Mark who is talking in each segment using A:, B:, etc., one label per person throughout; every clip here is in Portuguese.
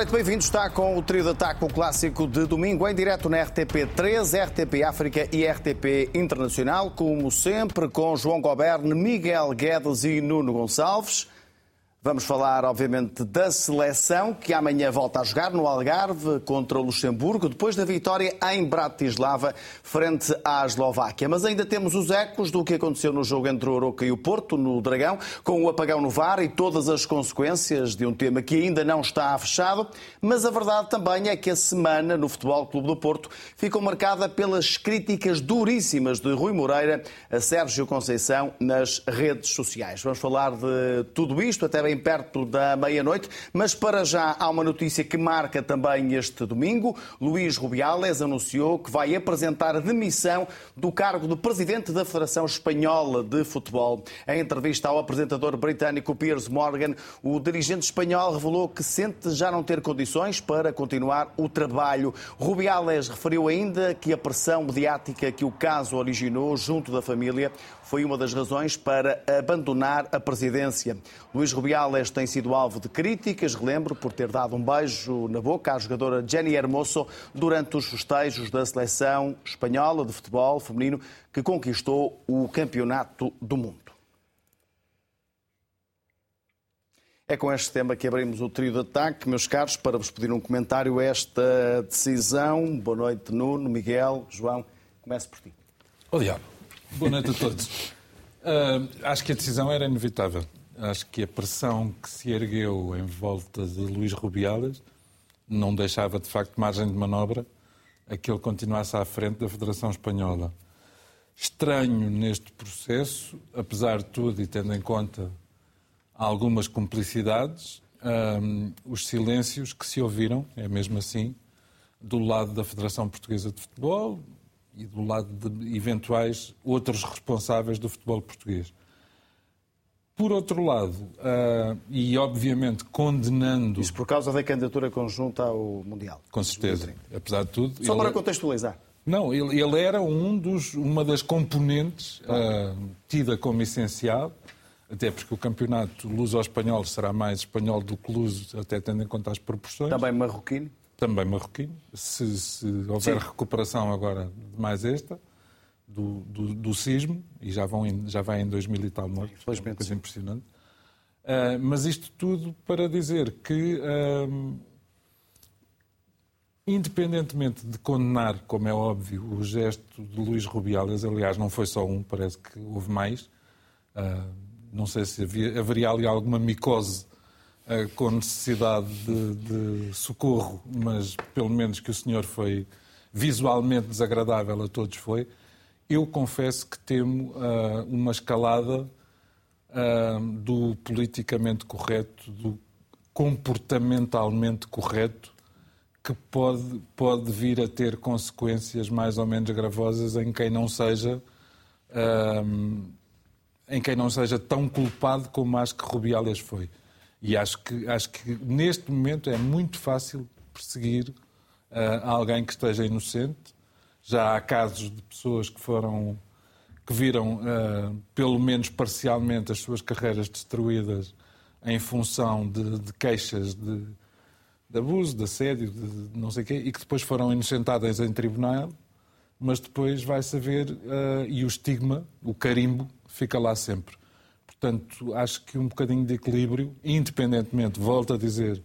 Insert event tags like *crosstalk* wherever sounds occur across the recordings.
A: Noite, bem-vindos. Está com o trio de ataque, o clássico de domingo, em direto na RTP3, RTP África e RTP Internacional, como sempre, com João Goberne, Miguel Guedes e Nuno Gonçalves. Vamos falar, obviamente, da seleção que amanhã volta a jogar no Algarve contra o Luxemburgo, depois da vitória em Bratislava frente à Eslováquia. Mas ainda temos os ecos do que aconteceu no jogo entre o Oroca e o Porto, no Dragão, com o apagão no VAR e todas as consequências de um tema que ainda não está fechado. Mas a verdade também é que a semana no Futebol Clube do Porto ficou marcada pelas críticas duríssimas de Rui Moreira a Sérgio Conceição nas redes sociais. Vamos falar de tudo isto, até bem bem perto da meia-noite, mas para já há uma notícia que marca também este domingo. Luís Rubiales anunciou que vai apresentar a demissão do cargo de presidente da Federação Espanhola de Futebol. Em entrevista ao apresentador britânico Piers Morgan, o dirigente espanhol revelou que sente já não ter condições para continuar o trabalho. Rubiales referiu ainda que a pressão mediática que o caso originou junto da família foi uma das razões para abandonar a presidência. Luís Rubiales tem sido alvo de críticas, relembro, por ter dado um beijo na boca à jogadora Jenny Hermoso durante os festejos da seleção espanhola de futebol feminino que conquistou o Campeonato do Mundo. É com este tema que abrimos o trio de ataque, meus caros, para vos pedir um comentário a esta decisão. Boa noite, Nuno, Miguel, João. Começo por ti.
B: Oh, diabo. Boa noite a todos. Uh, acho que a decisão era inevitável. Acho que a pressão que se ergueu em volta de Luís Rubiales não deixava, de facto, margem de manobra a que ele continuasse à frente da Federação Espanhola. Estranho neste processo, apesar de tudo e tendo em conta algumas cumplicidades, um, os silêncios que se ouviram, é mesmo assim, do lado da Federação Portuguesa de Futebol, e do lado de eventuais outros responsáveis do futebol português. Por outro lado, uh, e obviamente condenando.
A: Isso por causa da candidatura conjunta ao Mundial.
B: Com certeza, apesar de tudo.
A: Só ele... para contextualizar.
B: Não, ele, ele era um dos, uma das componentes uh, tida como essencial, até porque o campeonato luso-espanhol será mais espanhol do que luso, até tendo em conta as proporções.
A: Também marroquino
B: também marroquino, se, se houver Sim. recuperação agora de mais esta, do, do, do sismo, e já, vão em, já vai em 2000 e tal mortos, é uma coisa impressionante. Uh, mas isto tudo para dizer que, uh, independentemente de condenar, como é óbvio, o gesto de Luís Rubiales, aliás, não foi só um, parece que houve mais, uh, não sei se havia, haveria ali alguma micose com necessidade de, de, socorro, mas pelo menos que o senhor foi visualmente desagradável a todos foi. Eu confesso que temo uh, uma escalada uh, do politicamente correto, do comportamentalmente correto, que pode, pode vir a ter consequências mais ou menos gravosas em quem não seja uh, em quem não seja tão culpado como acho que Rubiales foi. E acho que, acho que neste momento é muito fácil perseguir uh, alguém que esteja inocente. Já há casos de pessoas que foram que viram, uh, pelo menos parcialmente, as suas carreiras destruídas em função de, de queixas de, de, abuso, de assédio, de, de, não sei o quê, e que depois foram inocentadas em tribunal, mas depois vai saber, uh, e o estigma, o carimbo, fica lá sempre. Portanto, acho que um bocadinho de equilíbrio, independentemente, volto a dizer,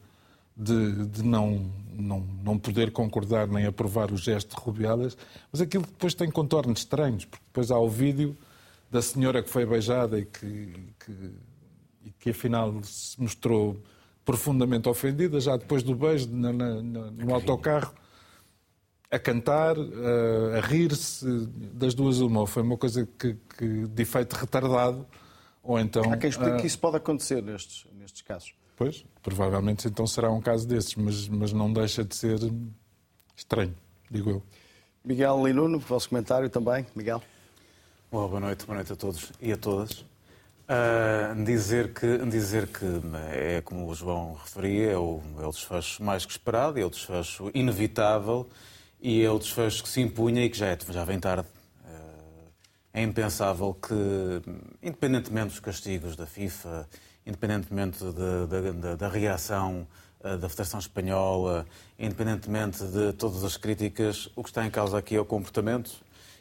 B: de, de não, não, não poder concordar nem aprovar o gesto de Rubiales, mas aquilo depois tem contornos estranhos, porque depois há o vídeo da senhora que foi beijada e que, que, e que afinal se mostrou profundamente ofendida, já depois do beijo na, na, no autocarro, a cantar, a, a rir-se, das duas uma. Foi uma coisa que, que de efeito retardado ou então,
A: Há quem explique uh... que isso pode acontecer nestes, nestes casos.
B: Pois, provavelmente então será um caso desses, mas, mas não deixa de ser estranho, digo eu.
A: Miguel Linuno, vosso comentário também. Miguel.
C: Boa, boa noite, boa noite a todos e a todas. Uh, dizer, que, dizer que é como o João referia, é o, é o desfecho mais que esperado, é o desfecho inevitável e é o desfecho que se impunha e que já, é, já vem tarde é impensável que, independentemente dos castigos da FIFA, independentemente da, da, da reação da Federação Espanhola, independentemente de todas as críticas, o que está em causa aqui é o comportamento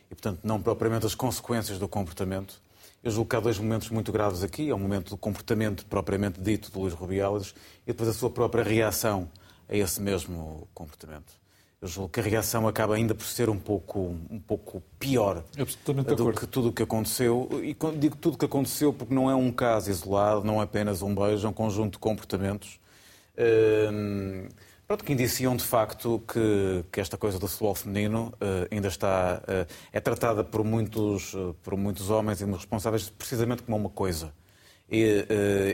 C: e, portanto, não propriamente as consequências do comportamento. Eu julgo que há dois momentos muito graves aqui. É o momento do comportamento propriamente dito de Luís Rubiales e depois a sua própria reação a esse mesmo comportamento. Eu julgo que a reação acaba ainda por ser um pouco, um pouco pior do que tudo o que aconteceu. E digo tudo o que aconteceu porque não é um caso isolado, não é apenas um beijo, é um conjunto de comportamentos. Hum, Pronto, que indiciam de facto que, que esta coisa do futebol feminino uh, ainda está. Uh, é tratada por muitos, uh, por muitos homens e responsáveis precisamente como uma coisa. E,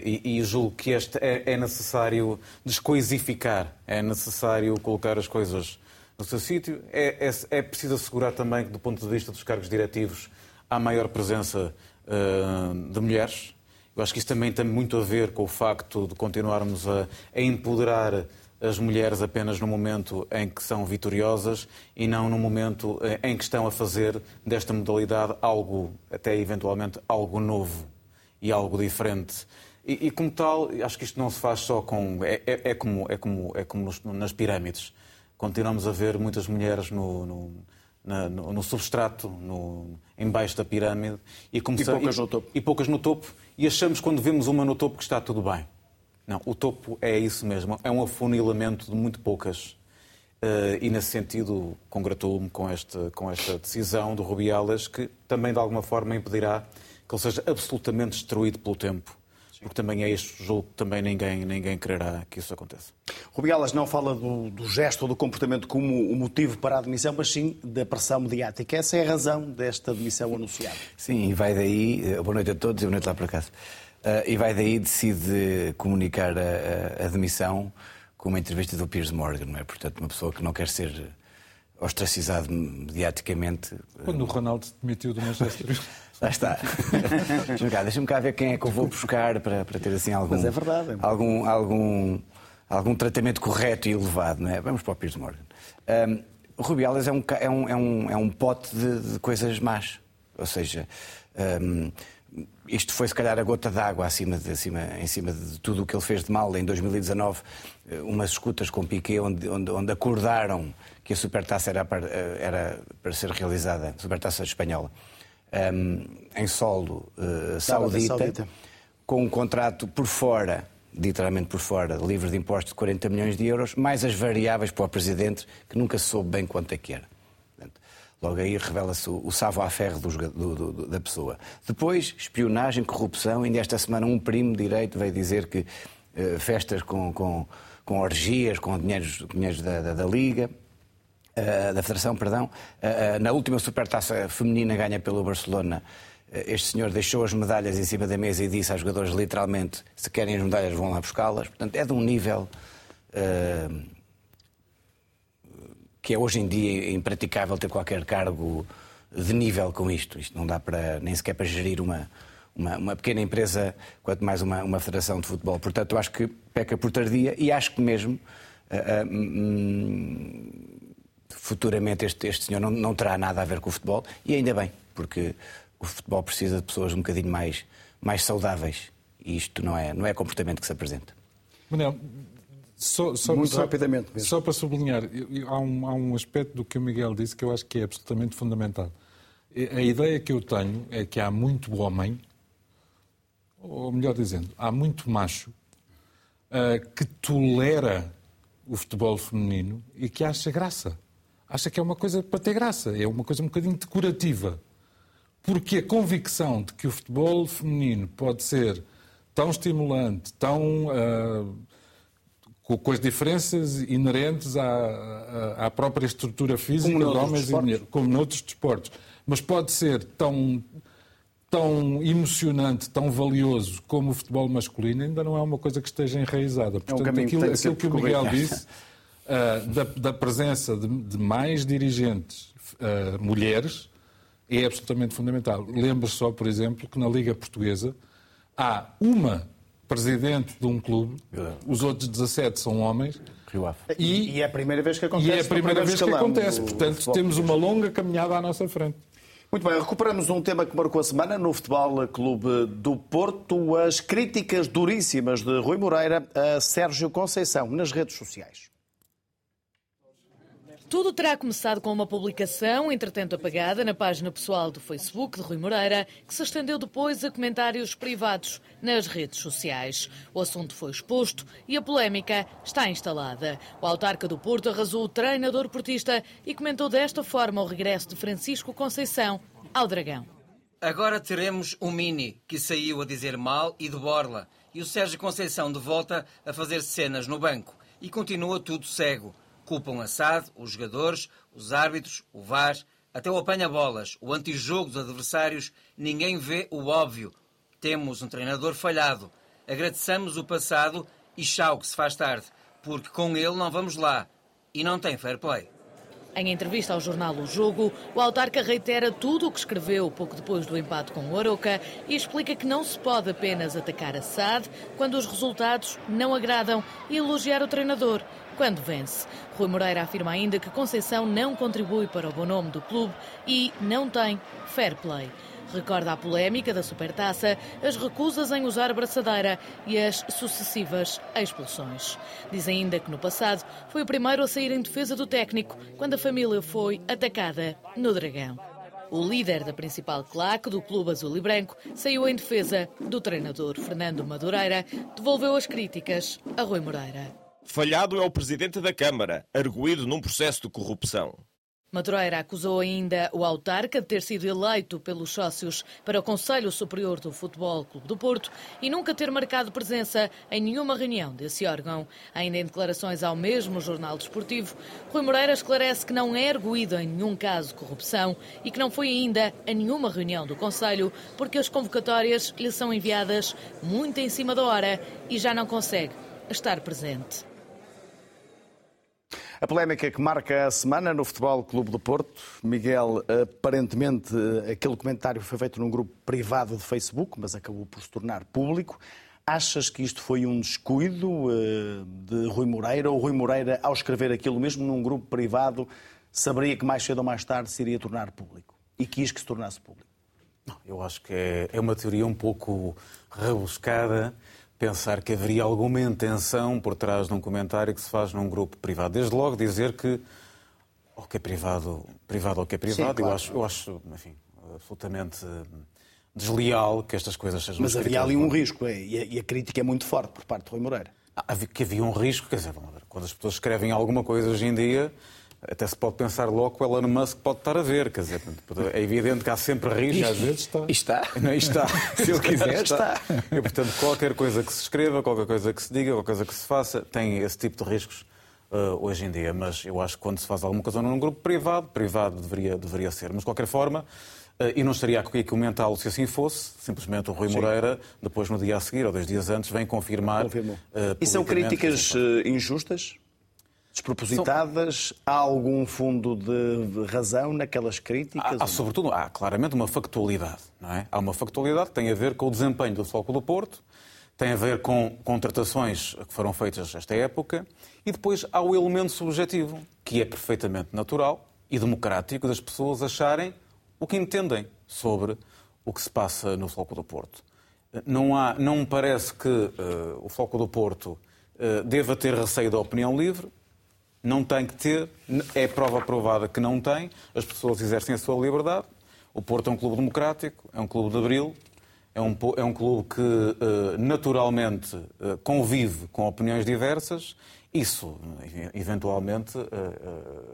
C: e, e julgo que este é, é, necessário descoisificar, é necessário colocar as coisas no seu sítio. É, é, é, preciso assegurar também que, do ponto de vista dos cargos diretivos, há maior presença de mulheres. Eu acho que isso também tem muito a ver com o facto de continuarmos a, a empoderar as mulheres apenas no momento em que são vitoriosas e não no momento eh, em que estão a fazer desta modalidade algo, até eventualmente algo novo e algo diferente. E, e como tal, acho que isto não se faz só com. É, é, é como, é como, é como nas pirâmides. Continuamos a ver muitas mulheres no, no, na, no, no substrato, no, embaixo da pirâmide.
A: E, e poucas
C: e,
A: no topo.
C: E poucas no topo. E achamos, quando vemos uma no topo, que está tudo bem. Não, o topo é isso mesmo, é um afunilamento de muito poucas. Uh, e nesse sentido, congratulo-me com esta, com esta decisão do Rubiales, que também de alguma forma impedirá que ele seja absolutamente destruído pelo tempo. Porque também é este jogo que também ninguém, ninguém quererá que isso aconteça.
A: Rubiales não fala do, do gesto ou do comportamento como o motivo para a admissão, mas sim da pressão mediática. Essa é a razão desta admissão anunciada.
D: Sim, e vai daí. Eh, boa noite a todos e boa noite lá para casa. Uh, e vai daí decide comunicar a, a, a, demissão com uma entrevista do Piers Morgan, não é? Portanto, uma pessoa que não quer ser ostracizado mediaticamente.
B: Quando o Ronaldo se demitiu do Manchester *laughs*
D: Lá está. *laughs* Deixa-me cá, deixa cá ver quem é que eu vou buscar para, para ter assim algum.
A: Mas é verdade. É
D: algum, algum, algum tratamento correto e elevado, não é? Vamos para o Piers Morgan. Um, Rubiales é um, é um, é um, é um pote de, de coisas más. Ou seja, um, isto foi se calhar a gota d'água acima de, acima, em cima de tudo o que ele fez de mal em 2019, eh, umas escutas com Piquet onde, onde, onde acordaram que a supertaça era para, eh, era para ser realizada, a supertaça espanhola, um, em solo uh, saudita, saudita, com um contrato por fora, literalmente por fora, livre de impostos de 40 milhões de euros, mais as variáveis para o Presidente, que nunca soube bem quanto é que era. Logo aí revela-se o, o savoir-faire da pessoa. Depois, espionagem, corrupção. Ainda esta semana um primo direito veio dizer que uh, festas com, com, com, orgias, com dinheiros, dinheiros da, da, da Liga, da Federação, perdão. Uh, na última supertaça feminina ganha pelo Barcelona, este senhor deixou as medalhas em cima da mesa e disse aos jogadores literalmente, se querem as medalhas vão lá buscá-las. Portanto, é de um nível que é hoje em dia impraticável ter qualquer cargo de nível com isto. Isto não dá para nem sequer para gerir uma, uma, uma pequena empresa, quanto mais uma, uma federação de futebol. Portanto, eu acho que peca por tardia e acho que mesmo uh, uh, hum, futuramente este, este senhor não, não terá nada a ver com o futebol e ainda bem, porque o futebol precisa de pessoas um bocadinho mais, mais saudáveis e isto não é, não é comportamento que se apresenta.
B: Manel, só, só,
A: Muito
B: só,
A: rapidamente mesmo.
B: Só para sublinhar, há um, há um aspecto do que o Miguel disse que eu acho que é absolutamente fundamental. A ideia que eu tenho é que há muito homem, ou melhor dizendo, há muito macho, uh, que tolera o futebol feminino e que acha graça. Acha que é uma coisa para ter graça, é uma coisa um bocadinho decorativa. Porque a convicção de que o futebol feminino pode ser tão estimulante, tão. Uh, com as diferenças inerentes à, à própria estrutura física de homens e mulheres, como noutros desportos. Mas pode ser tão, tão emocionante, tão valioso como o futebol masculino, ainda não é uma coisa que esteja enraizada. Portanto,
A: é um
B: aquilo,
A: que,
B: aquilo que o Miguel disse, *laughs* uh, da, da, presença de, de mais dirigentes uh, mulheres, é absolutamente fundamental. Lembro só, por exemplo, que na Liga Portuguesa há uma presidente de um clube, os outros 17 são homens.
A: E, e é a primeira vez que acontece.
B: E é a primeira vez que acontece. Portanto, temos uma longa caminhada à nossa frente.
A: Muito bem, recuperamos um tema que marcou a semana no Futebol Clube do Porto, as críticas duríssimas de Rui Moreira a Sérgio Conceição nas redes sociais.
E: Tudo terá começado com uma publicação, entretanto apagada, na página pessoal do Facebook de Rui Moreira, que se estendeu depois a comentários privados nas redes sociais. O assunto foi exposto e a polémica está instalada. O autarca do Porto arrasou o treinador portista e comentou desta forma o regresso de Francisco Conceição ao Dragão.
F: Agora teremos o Mini, que saiu a dizer mal e de borla, e o Sérgio Conceição de volta a fazer cenas no banco. E continua tudo cego. Culpam Assad, os jogadores, os árbitros, o VAR, até o apanha-bolas, o antijogo dos adversários. Ninguém vê o óbvio. Temos um treinador falhado. Agradeçamos o passado e chau que se faz tarde, porque com ele não vamos lá. E não tem fair play.
E: Em entrevista ao jornal O Jogo, o autarca reitera tudo o que escreveu pouco depois do empate com o Aroca e explica que não se pode apenas atacar a SAD quando os resultados não agradam e elogiar o treinador quando vence. Rui Moreira afirma ainda que Conceição não contribui para o bom nome do clube e não tem fair play. Recorda a polémica da Supertaça, as recusas em usar braçadeira e as sucessivas expulsões. Diz ainda que no passado foi o primeiro a sair em defesa do técnico quando a família foi atacada no Dragão. O líder da principal claque do Clube Azul e Branco saiu em defesa do treinador Fernando Madureira, devolveu as críticas a Rui Moreira.
G: Falhado é o presidente da Câmara, arguído num processo de corrupção.
E: Madureira acusou ainda o autarca de ter sido eleito pelos sócios para o Conselho Superior do Futebol Clube do Porto e nunca ter marcado presença em nenhuma reunião desse órgão. Ainda em declarações ao mesmo jornal desportivo, Rui Moreira esclarece que não é arguído em nenhum caso de corrupção e que não foi ainda a nenhuma reunião do Conselho porque as convocatórias lhe são enviadas muito em cima da hora e já não consegue estar presente.
A: A polémica que marca a semana no Futebol Clube do Porto. Miguel, aparentemente aquele comentário foi feito num grupo privado de Facebook, mas acabou por se tornar público. Achas que isto foi um descuido de Rui Moreira? Ou Rui Moreira, ao escrever aquilo mesmo num grupo privado, saberia que mais cedo ou mais tarde se iria tornar público? E quis que se tornasse público?
C: Eu acho que é, é uma teoria um pouco rebuscada pensar que haveria alguma intenção por trás de um comentário que se faz num grupo privado. Desde logo dizer que o que é privado, privado ou que é privado, Sim, claro. eu acho, eu acho enfim, absolutamente desleal que estas coisas sejam
A: Mas havia ali um risco, é, e a crítica é muito forte por parte de Rui Moreira.
C: Ah, que havia um risco, quer dizer, quando as pessoas escrevem alguma coisa hoje em dia, até se pode pensar logo que o Elon Musk pode estar a ver. Quer dizer, é evidente que há sempre riscos.
B: E às vezes está.
C: E está. Não, está. *laughs* Se ele quiser, está. E, portanto, qualquer coisa que se escreva, qualquer coisa que se diga, qualquer coisa que se faça, tem esse tipo de riscos uh, hoje em dia. Mas eu acho que quando se faz alguma coisa num grupo privado, privado deveria, deveria ser. Mas, de qualquer forma, uh, e não estaria aqui a comentá-lo se assim fosse, simplesmente o Rui Sim. Moreira, depois no dia a seguir, ou dois dias antes, vem confirmar.
A: Confirmou. Uh, e são críticas injustas? Despropositadas? Há algum fundo de razão naquelas críticas?
C: Há, há sobretudo, há claramente uma factualidade. Não é? Há uma factualidade que tem a ver com o desempenho do Futebol do Porto, tem a ver com contratações que foram feitas nesta época e depois há o elemento subjetivo, que é perfeitamente natural e democrático das pessoas acharem o que entendem sobre o que se passa no Floco do Porto. Não, há, não me parece que uh, o Floco do Porto uh, deva ter receio da opinião livre, não tem que ter, é prova provada que não tem, as pessoas exercem a sua liberdade. O Porto é um clube democrático, é um clube de abril, é um, é um clube que uh, naturalmente uh, convive com opiniões diversas. Isso, eventualmente, uh,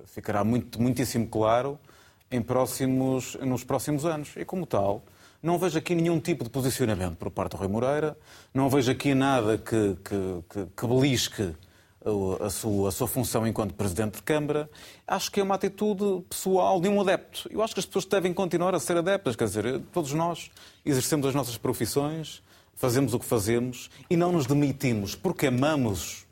C: ficará muito, muitíssimo claro em próximos, nos próximos anos. E, como tal, não vejo aqui nenhum tipo de posicionamento por parte do Rui Moreira, não vejo aqui nada que, que, que, que belisque a sua, a sua função enquanto Presidente de Câmara, acho que é uma atitude pessoal de um adepto. Eu acho que as pessoas devem continuar a ser adeptas, quer dizer, todos nós exercemos as nossas profissões, fazemos o que fazemos e não nos demitimos porque amamos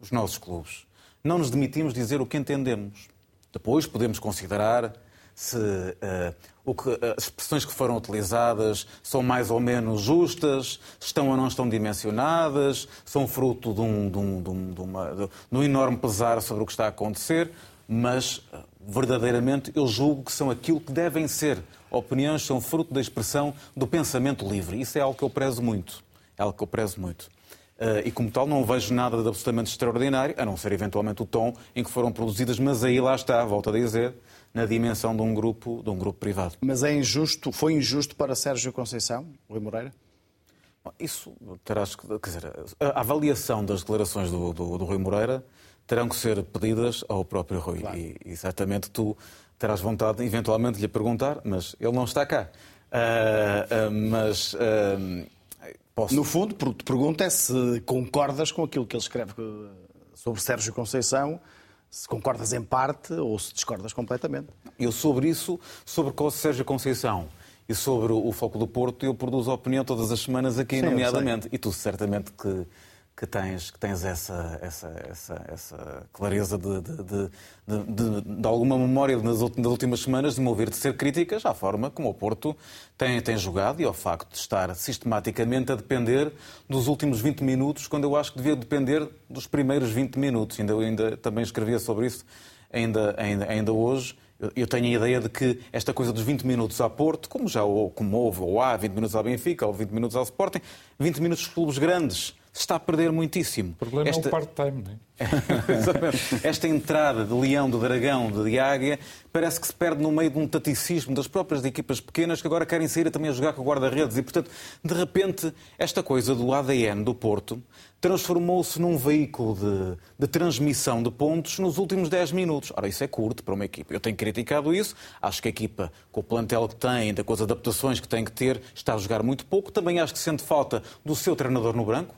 C: os nossos clubes. Não nos demitimos dizer o que entendemos. Depois podemos considerar se uh, o que, uh, as expressões que foram utilizadas são mais ou menos justas, estão ou não estão dimensionadas, são fruto de um, de um, de um, de uma, de um enorme pesar sobre o que está a acontecer. mas eh, verdadeiramente eu julgo que são aquilo que devem ser. Opiniões são fruto da expressão do pensamento livre. Isso é algo que eu prezo muito. É algo que eu prezo muito. Uh, e como tal não vejo nada de absolutamente extraordinário, a não ser eventualmente o tom em que foram produzidas, mas aí lá está, volto a dizer, na dimensão de um grupo, de um grupo privado.
A: Mas é injusto, foi injusto para Sérgio Conceição, Rui Moreira?
C: Isso terás que. Quer dizer, a avaliação das declarações do, do, do Rui Moreira terão que ser pedidas ao próprio Rui. Claro. E, e certamente tu terás vontade, eventualmente, de lhe perguntar, mas ele não está cá. Uh, uh, mas. Uh,
A: posso... No fundo, te pergunta é se concordas com aquilo que ele escreve sobre Sérgio Conceição, se concordas em parte ou se discordas completamente.
C: Eu sobre isso, sobre o Sérgio Conceição e sobre o Foco do Porto, eu produzo opinião todas as semanas aqui, Sim, nomeadamente. E tu certamente que, que tens, que tens essa, essa, essa, essa clareza de, de, de, de, alguma memória nas últimas semanas de me ouvir de ser críticas à forma como o Porto tem, tem jogado e ao facto de estar sistematicamente a depender dos últimos 20 minutos, quando eu acho que devia depender dos primeiros 20 minutos. Ainda, ainda também escrevia sobre isso ainda, ainda, ainda hoje eu tenho a ideia de que esta coisa dos 20 minutos a Porto, como já como houve ou há 20 minutos ao Benfica ou 20 minutos ao Sporting, 20 minutos dos clubes grandes se está a perder muitíssimo.
B: O problema Esta... é o part-time, não
C: é? *laughs* Esta entrada de leão, de dragão, de águia, parece que se perde no meio de um taticismo das próprias equipas pequenas que agora querem sair também a jogar com o guarda-redes. E, portanto, de repente, esta coisa do ADN do Porto transformou-se num veículo de, de, transmissão de pontos nos últimos 10 minutos. Ora, isso é curto para uma equipa. Eu tenho criticado isso. Acho que a equipa, com o plantel que tem, com as adaptações que tem que ter, está a jogar muito pouco. Também acho que sente falta do seu treinador no branco.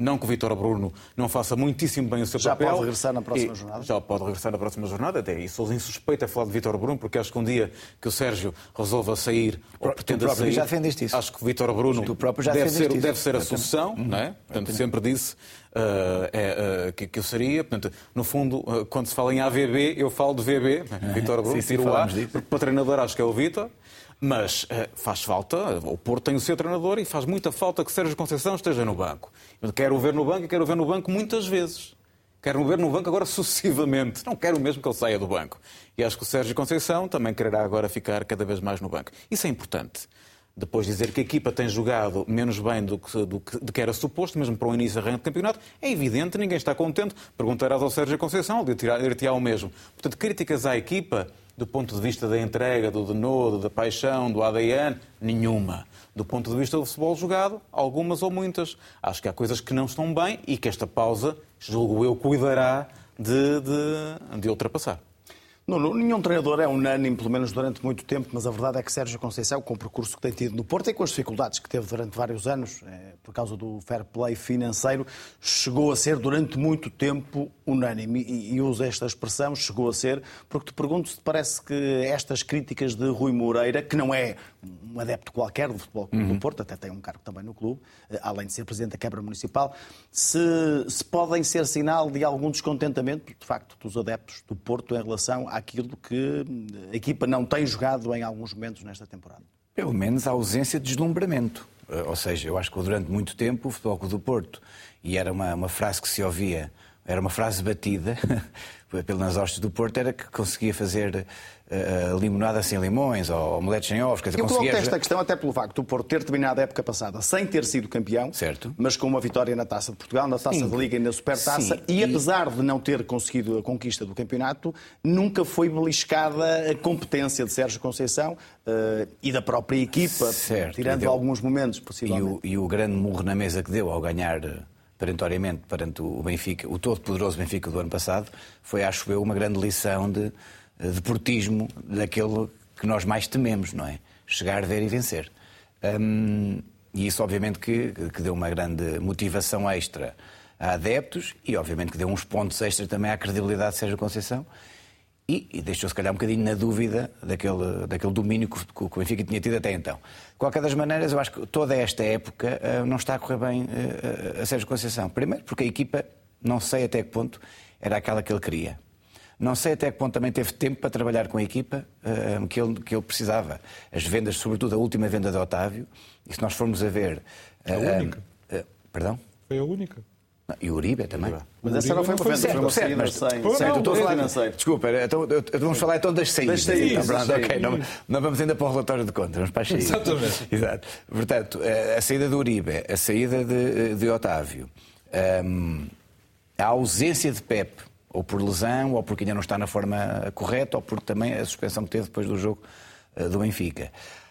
C: Não que o Vitor Bruno não faça muitíssimo bem o seu
A: já
C: papel.
A: Já pode regressar na próxima jornada?
C: Já pode regressar na próxima jornada, até isso. Sou insuspeito a falar de Vitor Bruno, porque acho que um dia que o Sérgio resolva sair ou pretenda sair...
D: já defendeste isso.
C: Acho que o Vitor Bruno deve ser, deve ser a solução, não é? Portanto, sempre disse uh, é, uh, que, que, eu seria. Portanto, no fundo, uh, quando se fala em AVB, eu falo de VB, *laughs* Vitor Bruno, sim, sim, tiro o A, porque para treinador acho que é o Vitor. Mas uh, faz falta, o Porto tem o seu treinador e faz muita falta que Sérgio Conceição esteja no banco. Eu quero o ver no banco e quero o ver no banco muitas vezes. Quero o ver no banco agora *laughs* sucessivamente. Não quero mesmo que ele saia do banco. E acho que o Sérgio Conceição também quererá agora ficar cada vez mais no banco. Isso é importante. Depois dizer que a equipa tem jogado menos bem do que, do que, do que era suposto, mesmo para o início do campeonato, é evidente, ninguém está contente. Perguntarás ao Sérgio Conceição, ele dir-te-á o mesmo. Portanto, críticas à equipa, do ponto de vista da entrega, do denodo, da paixão, do ADN, nenhuma. Do ponto de vista do futebol jogado, algumas ou muitas. Acho que há coisas que não estão bem e que esta pausa, julgo eu, cuidará de, de, de ultrapassar.
A: Nuno, nenhum treinador é unânime, pelo menos durante muito tempo, mas a verdade é que Sérgio Conceição, com o percurso que tem tido no Porto e com as dificuldades que teve durante vários anos, é, por causa do fair play financeiro, chegou a ser durante muito tempo unânime. E, e uso esta expressão, chegou a ser, porque te pergunto se te parece que estas críticas de Rui Moreira, que não é um adepto qualquer do Futebol Clube uhum. do Porto, até tem um cargo também no clube, eh, além de ser presidente da Câmara Municipal, se, se podem ser sinal de algum descontentamento, de facto, dos adeptos do Porto em relação àquilo que a equipa não tem jogado em alguns momentos nesta temporada.
D: Pelo menos a ausência de deslumbramento. Eh, ou seja, eu acho que durante muito tempo o Futebol Clube do Porto, e era uma, uma frase que se ouvia, era uma frase batida *laughs* pelas hostes do Porto, era que conseguia fazer uh, limonada sem limões ou omeletes sem ovos.
A: Quer dizer, eu conseguia... coloco esta questão até pelo facto do Porto ter terminado a época passada sem ter sido campeão,
D: certo.
A: mas com uma vitória na Taça de Portugal, na Taça Sim. de Liga e na Supertaça, Sim. e apesar de não ter conseguido a conquista do campeonato, nunca foi beliscada a competência de Sérgio Conceição uh, e da própria equipa, certo. tirando deu... alguns momentos, possivelmente.
D: E o, e o grande murro na mesa que deu ao ganhar perentoriamente perante o Benfica, o todo-poderoso Benfica do ano passado, foi, acho eu, uma grande lição de deportismo daquele que nós mais tememos, não é? Chegar, ver e vencer. Hum, e isso, obviamente, que, que deu uma grande motivação extra a adeptos e, obviamente, que deu uns pontos extra também à credibilidade de Sérgio Conceição e, e deixou, se calhar, um bocadinho na dúvida daquele, daquele domínio que, que, o Benfica tinha tido até então. De qualquer das maneiras, eu acho que toda esta época uh, não está a correr bem uh, a Sérgio Conceição. Primeiro, porque a equipa, não sei até que ponto, era aquela que ele queria. Não sei até que ponto também teve tempo para trabalhar com a equipa uh, que, ele, que ele precisava. As vendas, sobretudo a última venda de Otávio, e se nós formos a ver.
B: Uh, a única.
D: Uh, perdão?
B: Foi a única.
D: E o Uribe também.
A: Mas essa não foi uma venda, foi uma saída
D: mas-
A: sem,
D: Certo,
A: sem
D: eu estou a falar-
A: financeiro.
D: Desculpa, então, vamos falar então das saídas.
A: Das saídas,
D: então, pronto, não, não vamos ainda para o relatório de contas, vamos para as saídas.
B: Exatamente.
D: Exato. Portanto, eh, a saída do Uribe, a saída de, de Otávio, hum, a ausência de Pep, ou por lesão, ou porque ainda não está na forma correta, ou porque também a suspensão que teve depois do jogo eh, do Benfica.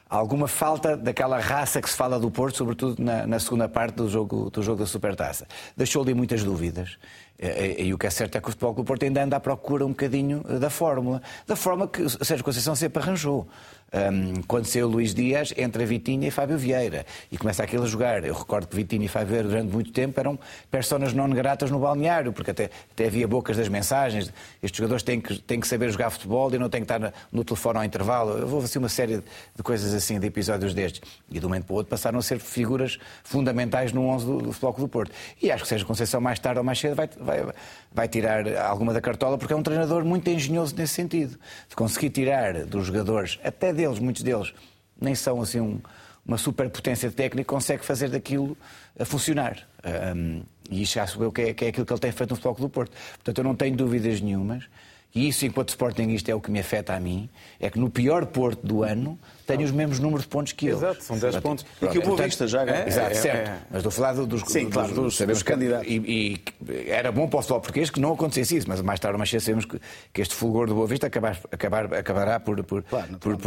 D: Alguma falta daquela raça que se fala do Porto, sobretudo na, na segunda parte do jogo, do jogo da Supertaça. Deixou ali muitas dúvidas. Eh, eh, E o que é certo é que o Futebol Clube Porto ainda anda à procura um bocadinho eh, da fórmula. Da forma que Sérgio Conceição sempre arranjou. Um, quando saiu o Luís Dias, entra Vitinha e Fábio Vieira. E começa aquilo a jogar. Eu recordo que Vitinha e Fábio Vieira, durante muito tempo, eram personas não gratas no balneário, porque até, até havia bocas das mensagens. Estes jogadores têm que, têm que saber jogar futebol e não têm que estar no telefone ao intervalo. Eu vou assim uma série de coisas assim, de episódios destes. E de um momento para o outro passaram a ser figuras fundamentais no 11 do, do Futebol Clube do Porto. E acho que seja Conceição, mais tarde ou mais cedo, vai, vai, vai tirar alguma da cartola, porque é um treinador muito engenhoso nesse sentido. De conseguir tirar dos jogadores, até deles, muitos deles, nem são assim um- uma superpotência técnica, consegue fazer daquilo a funcionar. Um, e isto acho eu que é, que é aquilo que ele tem feito no Futebol do Porto. Portanto, eu não tenho dúvidas nenhumas. E isso, enquanto Sportingista, é o que me afeta a mim, é que no pior Porto do ano tenho os mesmos números de pontos que eles.
C: Exato, são 10 pontos.
A: E que o Boa Vista já ganhou.
D: Exato,
C: É, é,
D: certo.
C: é.
D: Mas estou a falar do- dos,
A: Sim, claro, dos- candidatos.
D: E, era bom para o futebol português que não acontecesse isso, mas mais tarde ou mais cedo sabemos que, este fulgor do Boa Vista acabar, acabar- acabará por, por,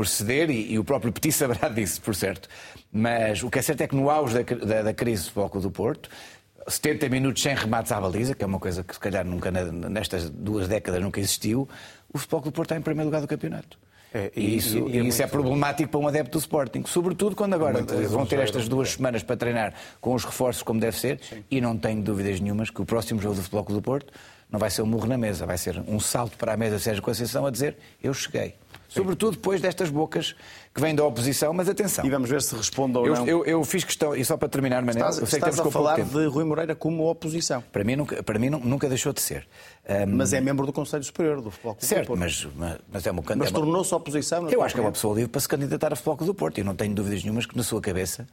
D: ceder e, o próprio Petit saberá *laughs* disso, por certo. Mas o que é certo é que no auge da, da, da crise do Clube do Porto, 70 minutos sem remates à baliza, que é uma coisa que se calhar nunca, nestas duas décadas nunca existiu, o Futebol Clube do Porto está em primeiro lugar do campeonato.
C: É,
D: e, isso,
C: e é
D: e isso é problemático para um adepto do Sporting, sobretudo quando agora vão ter estas duas semanas para treinar com os reforços como deve ser, e não tenho dúvidas nenhumas que o próximo jogo do Futebol Clube do Porto não vai ser um murro na mesa, vai ser um salto para a mesa de Sérgio Conceição a dizer eu cheguei. Sobretudo depois destas bocas que vêm da oposição, mas atenção.
A: E vamos ver se responde ou
D: Eu,
A: não.
D: eu- eu fiz questão, e só para terminar, Manel,
A: Estás,
D: eu sei que
A: estás
D: temos
A: a falar de Rui Moreira como oposição.
D: Para mim, nunca, para mim nu- nunca deixou de ser. Ahm,
A: Mas é membro do Conselho Superior do Futebol Clube do
D: certo,
A: Porto.
D: mas, mas, mas é uma
A: Mas
D: é
A: tornou-se oposição.
D: Eu acho que é uma pessoa livre para se candidatar a Futebol Clube do Porto e não tenho dúvidas nenhumas que na sua cabeça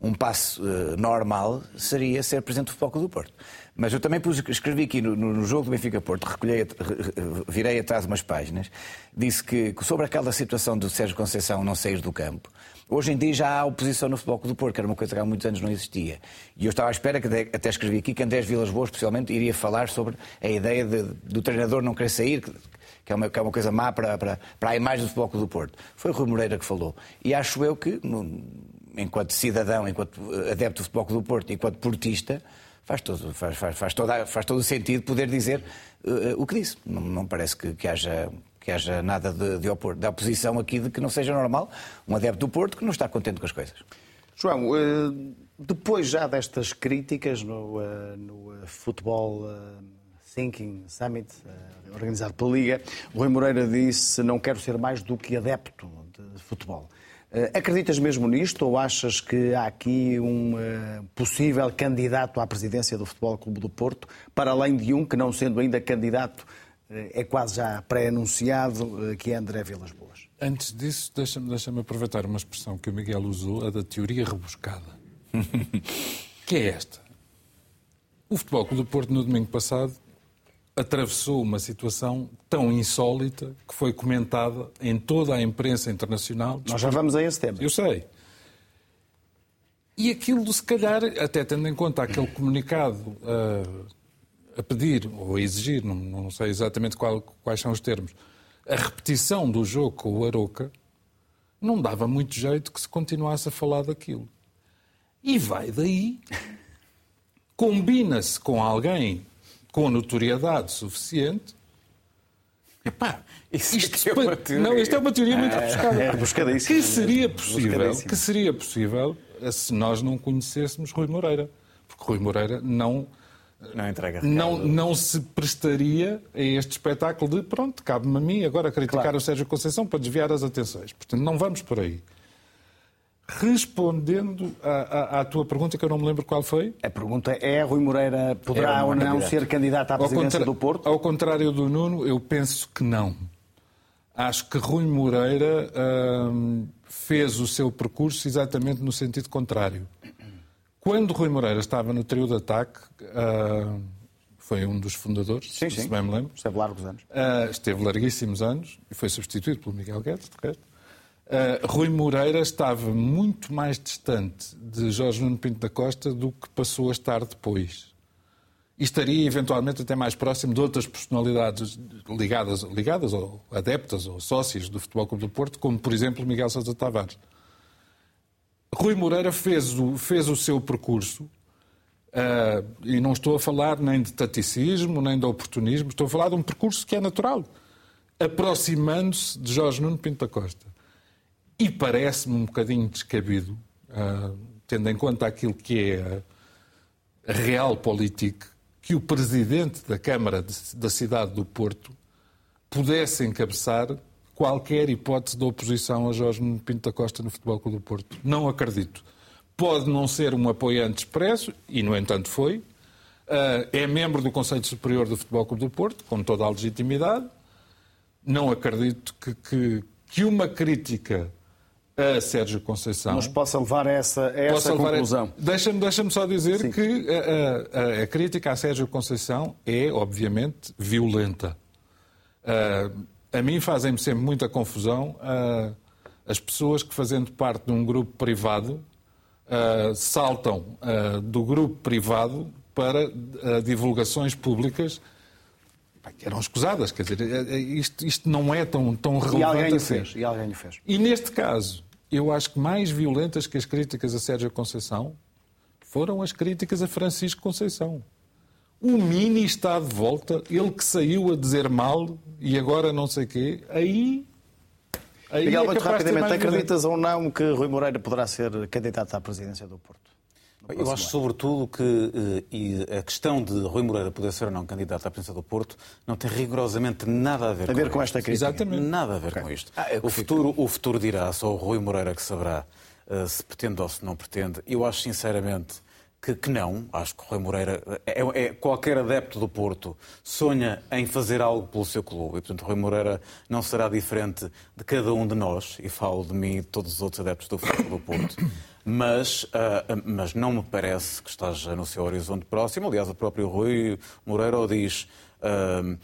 D: um passo eh, normal seria ser presidente do Futebol Clube do Porto. Mas eu também pus, escrevi aqui no, no jogo do Benfica Porto, recolhei, re- re- virei atrás umas páginas, disse que sobre aquela situação do Sérgio Conceição não sair do campo, hoje em dia já há oposição no Futebol Clube do Porto, que era uma coisa que há muitos anos não existia. E eu estava à espera, que até, escrevi aqui, que Andrés Vilas Boas, especialmente, iria falar sobre a ideia de- do treinador não querer sair, que- que é uma, que é uma coisa má para, para, para a imagem do Futebol Clube do Porto. Foi o Rui Moreira que falou. E acho eu que, enquanto cidadão, enquanto eh, adepto do Futebol Clube do Porto, enquanto portista, faz todo, faz, faz, faz, toda, faz todo o sentido poder dizer eh, o que disse. Não, não parece que, que haja que haja nada de, de, opor, de oposição aqui de que não seja normal um adepto do Porto que não está contente com as coisas.
A: João, eh, depois já destas críticas no, eh, no Futebol Thinking Summit, organizado pela Liga, Rui Moreira disse não quero ser mais do que adepto de futebol. Eh, Acreditas mesmo nisto ou achas que há aqui um eh, possível candidato à presidência do Futebol Clube do Porto, para além de um que, não sendo ainda candidato, eh, é quase já pré-anunciado, que é André Vilas Boas?
B: Antes disso, deixa-me deixa aproveitar uma expressão que o Miguel usou, a da teoria rebuscada. *laughs* que é esta. O Futebol Clube do Porto, no domingo passado, atravessou uma situação tão insólita que foi comentada em toda a imprensa internacional.
A: Nós já vamos a esse tema.
B: Eu sei. E aquilo, se calhar, até tendo em conta aquele comunicado a, a pedir ou a exigir, não, não sei exatamente qual- quais são os termos, a repetição do jogo com o Aroca, não dava muito jeito que se continuasse a falar daquilo. E vai daí, combina-se com alguém com notoriedade suficiente. Epá,
C: Isso
B: isto
C: é uma teoria.
B: Não, isto é uma teoria muito rebuscada.
A: é rebuscadíssimo.
B: Que seria possível, que seria possível eh, se nós não conhecêssemos Rui Moreira. Porque Rui Moreira não,
C: Não entrega
B: não,
C: recado.
B: não se prestaria a este espetáculo de pronto, cabe-me a mim agora criticar
A: Claro.
B: o Sérgio Conceição para desviar as atenções. Portanto, não vamos por aí. Respondendo à, à- à tua pergunta, que eu não me lembro qual foi,
A: A pergunta é: Rui Moreira poderá
D: É
A: ou não
D: candidato.
A: ser candidato à
B: Ao
A: presidência
B: contra-
A: do Porto?
B: Ao contrário do Nuno, eu penso que não. Acho que Rui Moreira hum, fez o seu percurso exatamente no sentido contrário. Quando Rui Moreira estava no trio de ataque, uh, foi um dos fundadores,
A: sim,
B: se
A: sim.
B: bem me lembro.
A: Esteve largos anos.
B: Uh, esteve larguíssimos anos e foi substituído pelo Miguel Guedes, de resto. Uh, Rui Moreira estava muito mais distante de Jorge Nuno Pinto da Costa do que passou a estar depois. E estaria eventualmente até mais próximo de outras personalidades ligadas, ligadas ou adeptas ou sócios do Futebol Clube do Porto, como por exemplo Miguel Sousa Tavares. Rui Moreira fez o, fez o seu percurso, uh, e não estou a falar nem de taticismo, nem de oportunismo, estou a falar de um percurso que é natural, aproximando-se de Jorge Nuno Pinto da Costa. E parece-me um bocadinho descabido, uh, tendo em conta aquilo que é a real política, que o presidente da Câmara de, da cidade do Porto pudesse encabeçar qualquer hipótese de oposição a Jorge Pinto da Costa no Futebol Clube do Porto. Não acredito. Pode não ser um apoiante expresso, e no entanto foi. Uh, é membro do Conselho Superior do Futebol Clube do Porto, com toda a legitimidade. Não acredito que, que, que uma crítica a Sérgio Conceição.
A: Mas possa levar a essa, a essa conclusão.
B: A... Deixa-me deixa só dizer Sim. que a, a, a, crítica a Sérgio Conceição é, obviamente, violenta. Uh, a mim fazem-me sempre muita confusão uh, as pessoas que, fazendo parte de um grupo privado, uh, saltam do grupo privado para divulgações públicas que eram escusadas. Quer dizer, é, é, isto, isto não é tão, tão relevante
A: e alguém
B: assim.
A: Fez, e alguém o fez.
B: E neste caso, eu acho que mais violentas que as críticas a Sérgio Conceição foram as críticas a Francisco Conceição. O Mini está de volta, ele que saiu a dizer mal e agora não sei quê, aí.
A: aí Miguel, é muito rapidamente, acreditas ou não que Rui Moreira poderá ser candidato à presidência do Porto?
C: Eu acho, sobretudo, que eh, a questão de Rui Moreira poder ser ou não candidato à presidência do Porto não tem rigorosamente nada a ver,
A: a ver
C: com,
A: com esta crise.
C: Exatamente. Nada a ver okay. com isto. Ah, é o, futuro, o futuro dirá, só o Rui Moreira que saberá uh, se pretende ou se não pretende. Eu acho, sinceramente, que, que, não. Acho que o Rui Moreira, é, é, qualquer adepto do Porto, sonha em fazer algo pelo seu clube. E, portanto, Rui Moreira não será diferente de cada um de nós, e falo de mim e de todos os outros adeptos do futebol do Porto. Mas, uh, mas não me parece que esteja no seu horizonte próximo. Aliás, o próprio Rui Moreira o diz. Uh,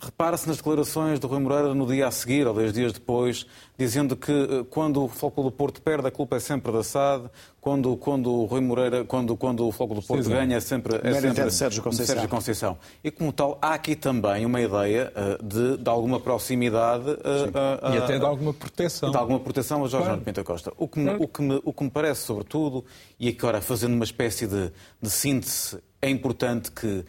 C: Repara-se nas declarações do Rui Moreira no dia a seguir, ou dois dias depois, dizendo que eh, quando o Floco do Porto perde, a culpa é sempre da SAD, quando, quando o Rui Moreira, quando, quando o Floco do Porto Sim, ganha, é sempre, é sempre
A: de Sérgio Conceição.
C: Sérgio Conceição. E como tal, há aqui também uma ideia uh, de, de alguma proximidade uh,
B: uh, e até de alguma proteção.
C: De alguma proteção a Jorge claro. Pinto Costa. O que, me, claro. o, que me, o que me parece, sobretudo, e agora fazendo uma espécie de, de síntese, é importante que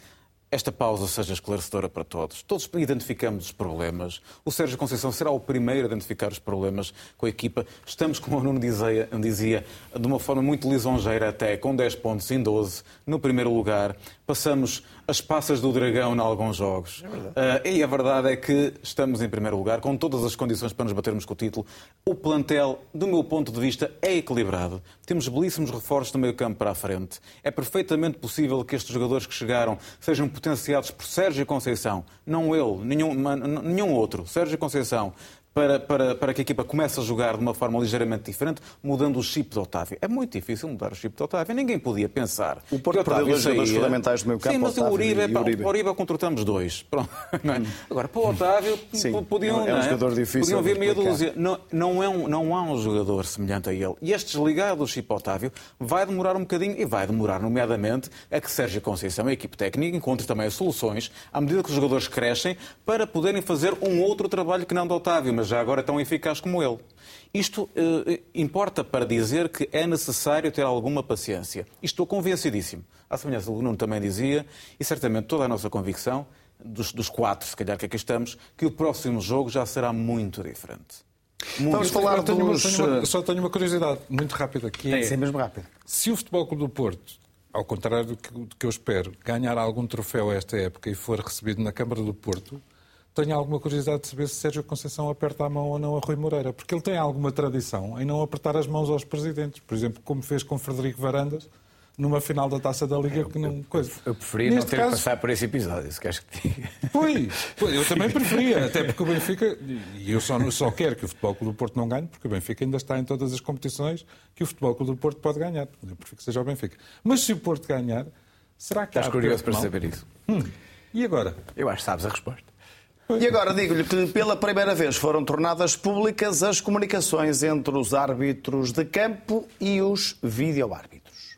C: esta pausa seja esclarecedora para todos. Todos identificamos os problemas. O Sérgio Conceição será o primeiro a identificar os problemas com a equipa. Estamos, como o Nuno dizia, dizia de uma forma muito lisonjeira até, com 10 pontos em 12, no primeiro lugar. Passamos as passas do dragão em alguns jogos. É uh, e a verdade é que estamos em primeiro lugar, com todas as condições para nos batermos com o título. O plantel, do meu ponto de vista, é equilibrado. Temos belíssimos reforços do meio campo para a frente. É perfeitamente possível que estes jogadores que chegaram sejam potenciados por Sérgio Conceição. Não ele, nenhum, nenhum outro. Sérgio Conceição para, para, para que a equipa comece a jogar de uma forma ligeiramente diferente, mudando o chip de Otávio. É muito difícil mudar o chip de Otávio. Ninguém podia pensar.
A: O Porto perdeu dois jogadores fundamentais do meu campo.
C: Sim, mas
A: Otávio
C: o Uribe, é, Uribe. o Uribe contratamos dois. *laughs* Pronto, é? Agora, para o Otávio, Sim,
A: podiam, é um, jogador difícil
C: podiam vir meia dúzia. Não, não, é um, não há um jogador semelhante a ele. E este desligado do chip Otávio vai demorar um bocadinho, e vai demorar, nomeadamente, a que Sérgio Conceição, a equipe técnica, encontre também as soluções, à medida que os jogadores crescem, para poderem fazer um outro trabalho que não do Otávio, mas já agora tão eficaz como ele. Isto eh, importa para dizer que é necessário ter alguma paciência. Estou convencidíssimo. À semelhança do que o Nuno também dizia, e certamente toda a nossa convicção, dos, dos quatro, se calhar, que aqui estamos, que o próximo jogo já será muito diferente.
A: Muito Vamos falar
B: tenho dos... Uma, tenho uma, só tenho uma curiosidade muito rápida. Que
A: Tem é, ser mesmo rápido.
B: Se o Futebol Clube do Porto, ao contrário do que, do que eu espero, ganhar algum troféu esta época e for recebido na Câmara do Porto, tenho alguma curiosidade de saber se Sérgio Conceição aperta a mão ou não a Rui Moreira, porque ele tem alguma tradição em não apertar as mãos aos presidentes. Por exemplo, como fez com Frederico Varandas, numa final da Taça da Liga que não coisa.
D: Eu preferia
B: Neste
D: não ter
B: caso,
D: que passar por esse episódio, se queres que diga.
B: Pois, pois, eu também *laughs* preferia, até porque o Benfica, e eu só, só quero que o Futebol Clube do Porto não ganhe, porque o Benfica ainda está em todas as competições que o Futebol Clube do Porto pode ganhar. Eu prefiro que seja o Benfica. Mas se o Porto ganhar, será que
D: Estás curioso para saber isso?
B: Hum. E agora?
D: Eu acho que sabes a resposta.
A: E agora digo-lhe que pela primeira vez foram tornadas públicas as comunicações entre os árbitros de campo e os videoárbitros.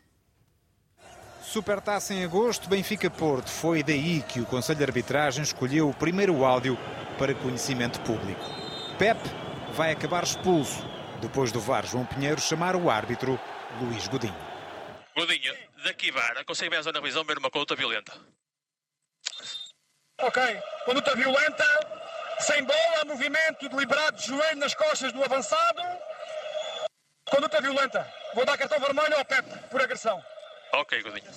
H: Supertaça em agosto, Benfica-Porto. Foi daí que o Conselho de Arbitragem escolheu o primeiro áudio para conhecimento público. Pep vai acabar expulso, depois do VAR João Pinheiro chamar o árbitro Luís Godinho.
I: Godinho, daqui VAR, consegue ver a zona de visão ver uma conduta violenta?
J: Ok, conduta violenta, sem bola, movimento deliberado de joelho nas costas do avançado. Conduta violenta. Vou dar cartão vermelho ao Pep por agressão.
I: Ok, Godinho.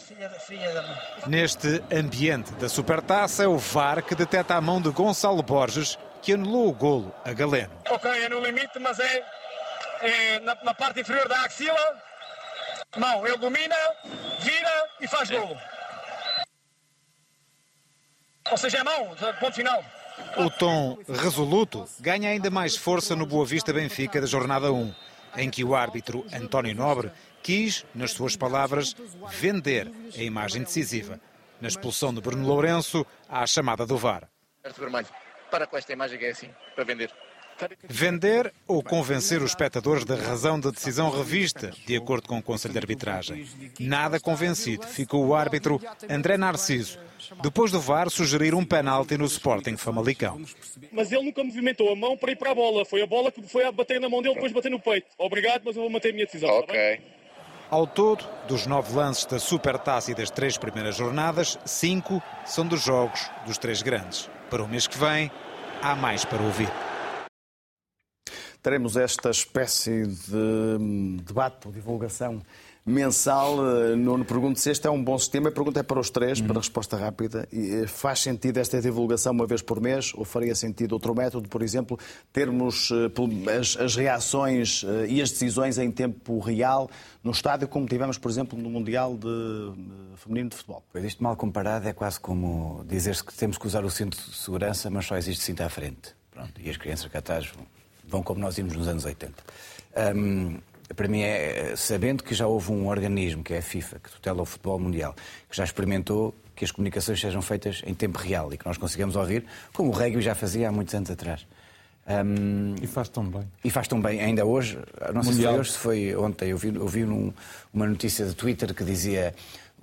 H: Neste ambiente da Supertaça é o VAR que detecta a mão de Gonçalo Borges, que anulou o golo a Galeno.
J: Ok, é no limite, mas é, é na, na parte inferior da axila. Mão, ele domina, vira e faz golo. Ou seja, é mão, ponto final.
H: O tom resoluto ganha ainda mais força no Boa Vista Benfica da jornada 1, em que o árbitro António Nobre quis, nas suas palavras, vender a imagem decisiva. Na expulsão de Bruno Lourenço, à chamada do VAR.
I: Vermelho. Para com esta imagem que é assim, para vender.
H: Vender ou convencer os espectadores da razão da decisão revista, de acordo com o Conselho de Arbitragem. Nada convencido ficou o árbitro André Narciso, depois do VAR sugerir um penalti no Sporting Famalicão.
J: Mas ele nunca movimentou a mão para ir para a bola. Foi a bola que foi a bater na mão dele, depois bater no peito. Obrigado, mas eu vou manter a minha decisão. tá bem?
H: Ao todo, dos nove lances da Supertaça e das três primeiras jornadas, cinco são dos jogos dos três grandes. Para o mês que vem, há mais para ouvir.
A: Teremos esta espécie de hum, debate ou divulgação mensal. Eh, Nuno, pergunto se este é um bom sistema. A pergunta é para os três, para resposta rápida. Eh, Faz sentido esta divulgação uma vez por mês? Ou faria sentido outro método, por exemplo, termos eh, as, as reações e as decisões em tempo real no estádio, como tivemos, por exemplo, no Mundial de, Feminino de Futebol?
D: Pois isto mal comparado é quase como dizer-se que temos que usar o cinto de segurança, mas só existe cinto à frente. Pronto, e as crianças cá atrás vão, vão como nós íamos nos anos 80. Hum, para mim é sabendo que já houve um organismo, que é a FIFA, que tutela o futebol mundial, que já experimentou que as comunicações sejam feitas em tempo real e que nós consigamos ouvir, como o rugby já fazia há muitos anos atrás. Hum,
B: E faz tão bem.
D: e faz tão bem, ainda hoje, não sei se
B: Mundial.
D: foi hoje, se foi ontem, eu vi, eu vi num- uma notícia de Twitter que dizia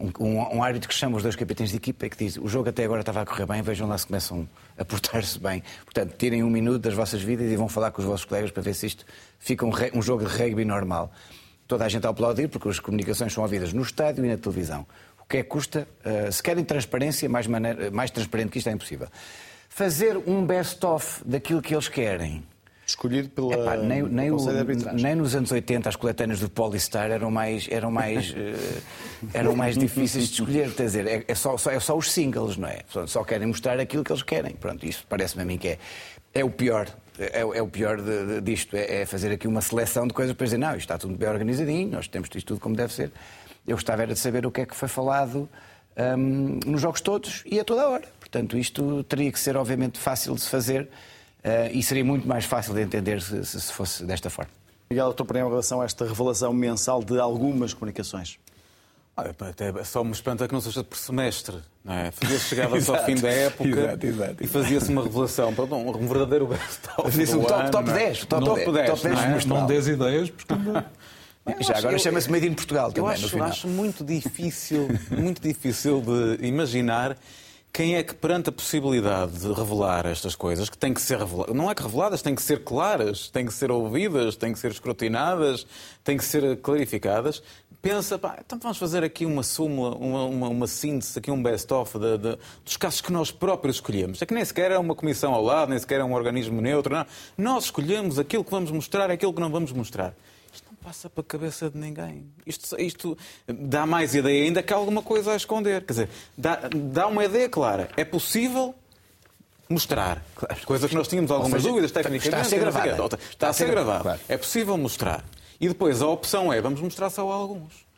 D: um, um, árbitro que chama os dois capitães de equipa e que diz o jogo até agora estava a correr bem, vejam lá se começam a portar-se bem. Portanto, tirem um minuto das vossas vidas e vão falar com os vossos colegas para ver se isto fica um, um jogo de rugby normal. Toda a gente a aplaudir porque as comunicações são ouvidas no estádio e na televisão. O que é que custa? Uh, se querem transparência, mais, maneira, mais transparente que isto é impossível. Fazer um best-of daquilo que eles querem.
A: Escolhido pela
D: Epá, nem, nem, o- nem nos anos 80 as coletâneas do Polystar eram mais, eram mais, *laughs* eh, eram mais difíceis de escolher. Quer dizer, é, é só, só- é só os singles, não é? Só, querem mostrar aquilo que eles querem. Pronto, isso parece-me a mim que é, é o pior. É, o- é o pior de- de- disto, é, é fazer aqui uma seleção de coisas para dizer, não, isto está tudo bem organizadinho, nós temos isto tudo como deve ser. Eu gostava era de saber o que é que foi falado hum, nos jogos todos e a toda hora. Portanto, isto teria que ser, obviamente, fácil de se fazer e seria muito mais fácil de entender se, se- se fosse desta forma.
A: Miguel, a tua opinião em relação a esta revelação mensal de algumas comunicaões?
C: Olha, pá, até só me espanta que não seja por semestre, não é? Fazia-se *laughs* chegava-se ao fim da época
D: exato, exato.
C: e fazia-se uma revelação. Perdão, um verdadeiro best-of
D: Fazia-se um top-
C: ano,
D: top
C: não é?
D: 10, top
C: Top
D: 10,
C: 10,
D: top 10
C: não é?
B: Não dês ideias, porque *laughs*
D: Já agora chama-se Made in Portugal
C: Eu
D: também,
C: acho,
D: final.
C: acho muito difícil, muito difícil de imaginar quem é que perante a possibilidade de revelar estas coisas, que têm que ser reveladas, não é que reveladas, têm que ser claras, têm que ser ouvidas, têm que ser escrutinadas, têm que ser clarificadas, pensa, pá, então vamos fazer aqui uma súmula, uma, uma, uma síntese, aqui um best-of dos casos que nós próprios escolhemos. É que nem sequer é uma comissão ao lado, nem sequer é um organismo neutro, não. Nós escolhemos aquilo que vamos mostrar, aquilo que não vamos mostrar. Passa para a cabeça de ninguém. Isto, isto dá mais ideia ainda que há alguma coisa a esconder. Quer dizer, dá, dá uma ideia clara. É possível mostrar. Coisa que nós tínhamos algumas
D: seja,
C: dúvidas técnicas.
D: está a ser gravada.
C: Está, a ser gravado.
D: claro.
C: É possível mostrar. E depois a opção é, vamos mostrar só alguns.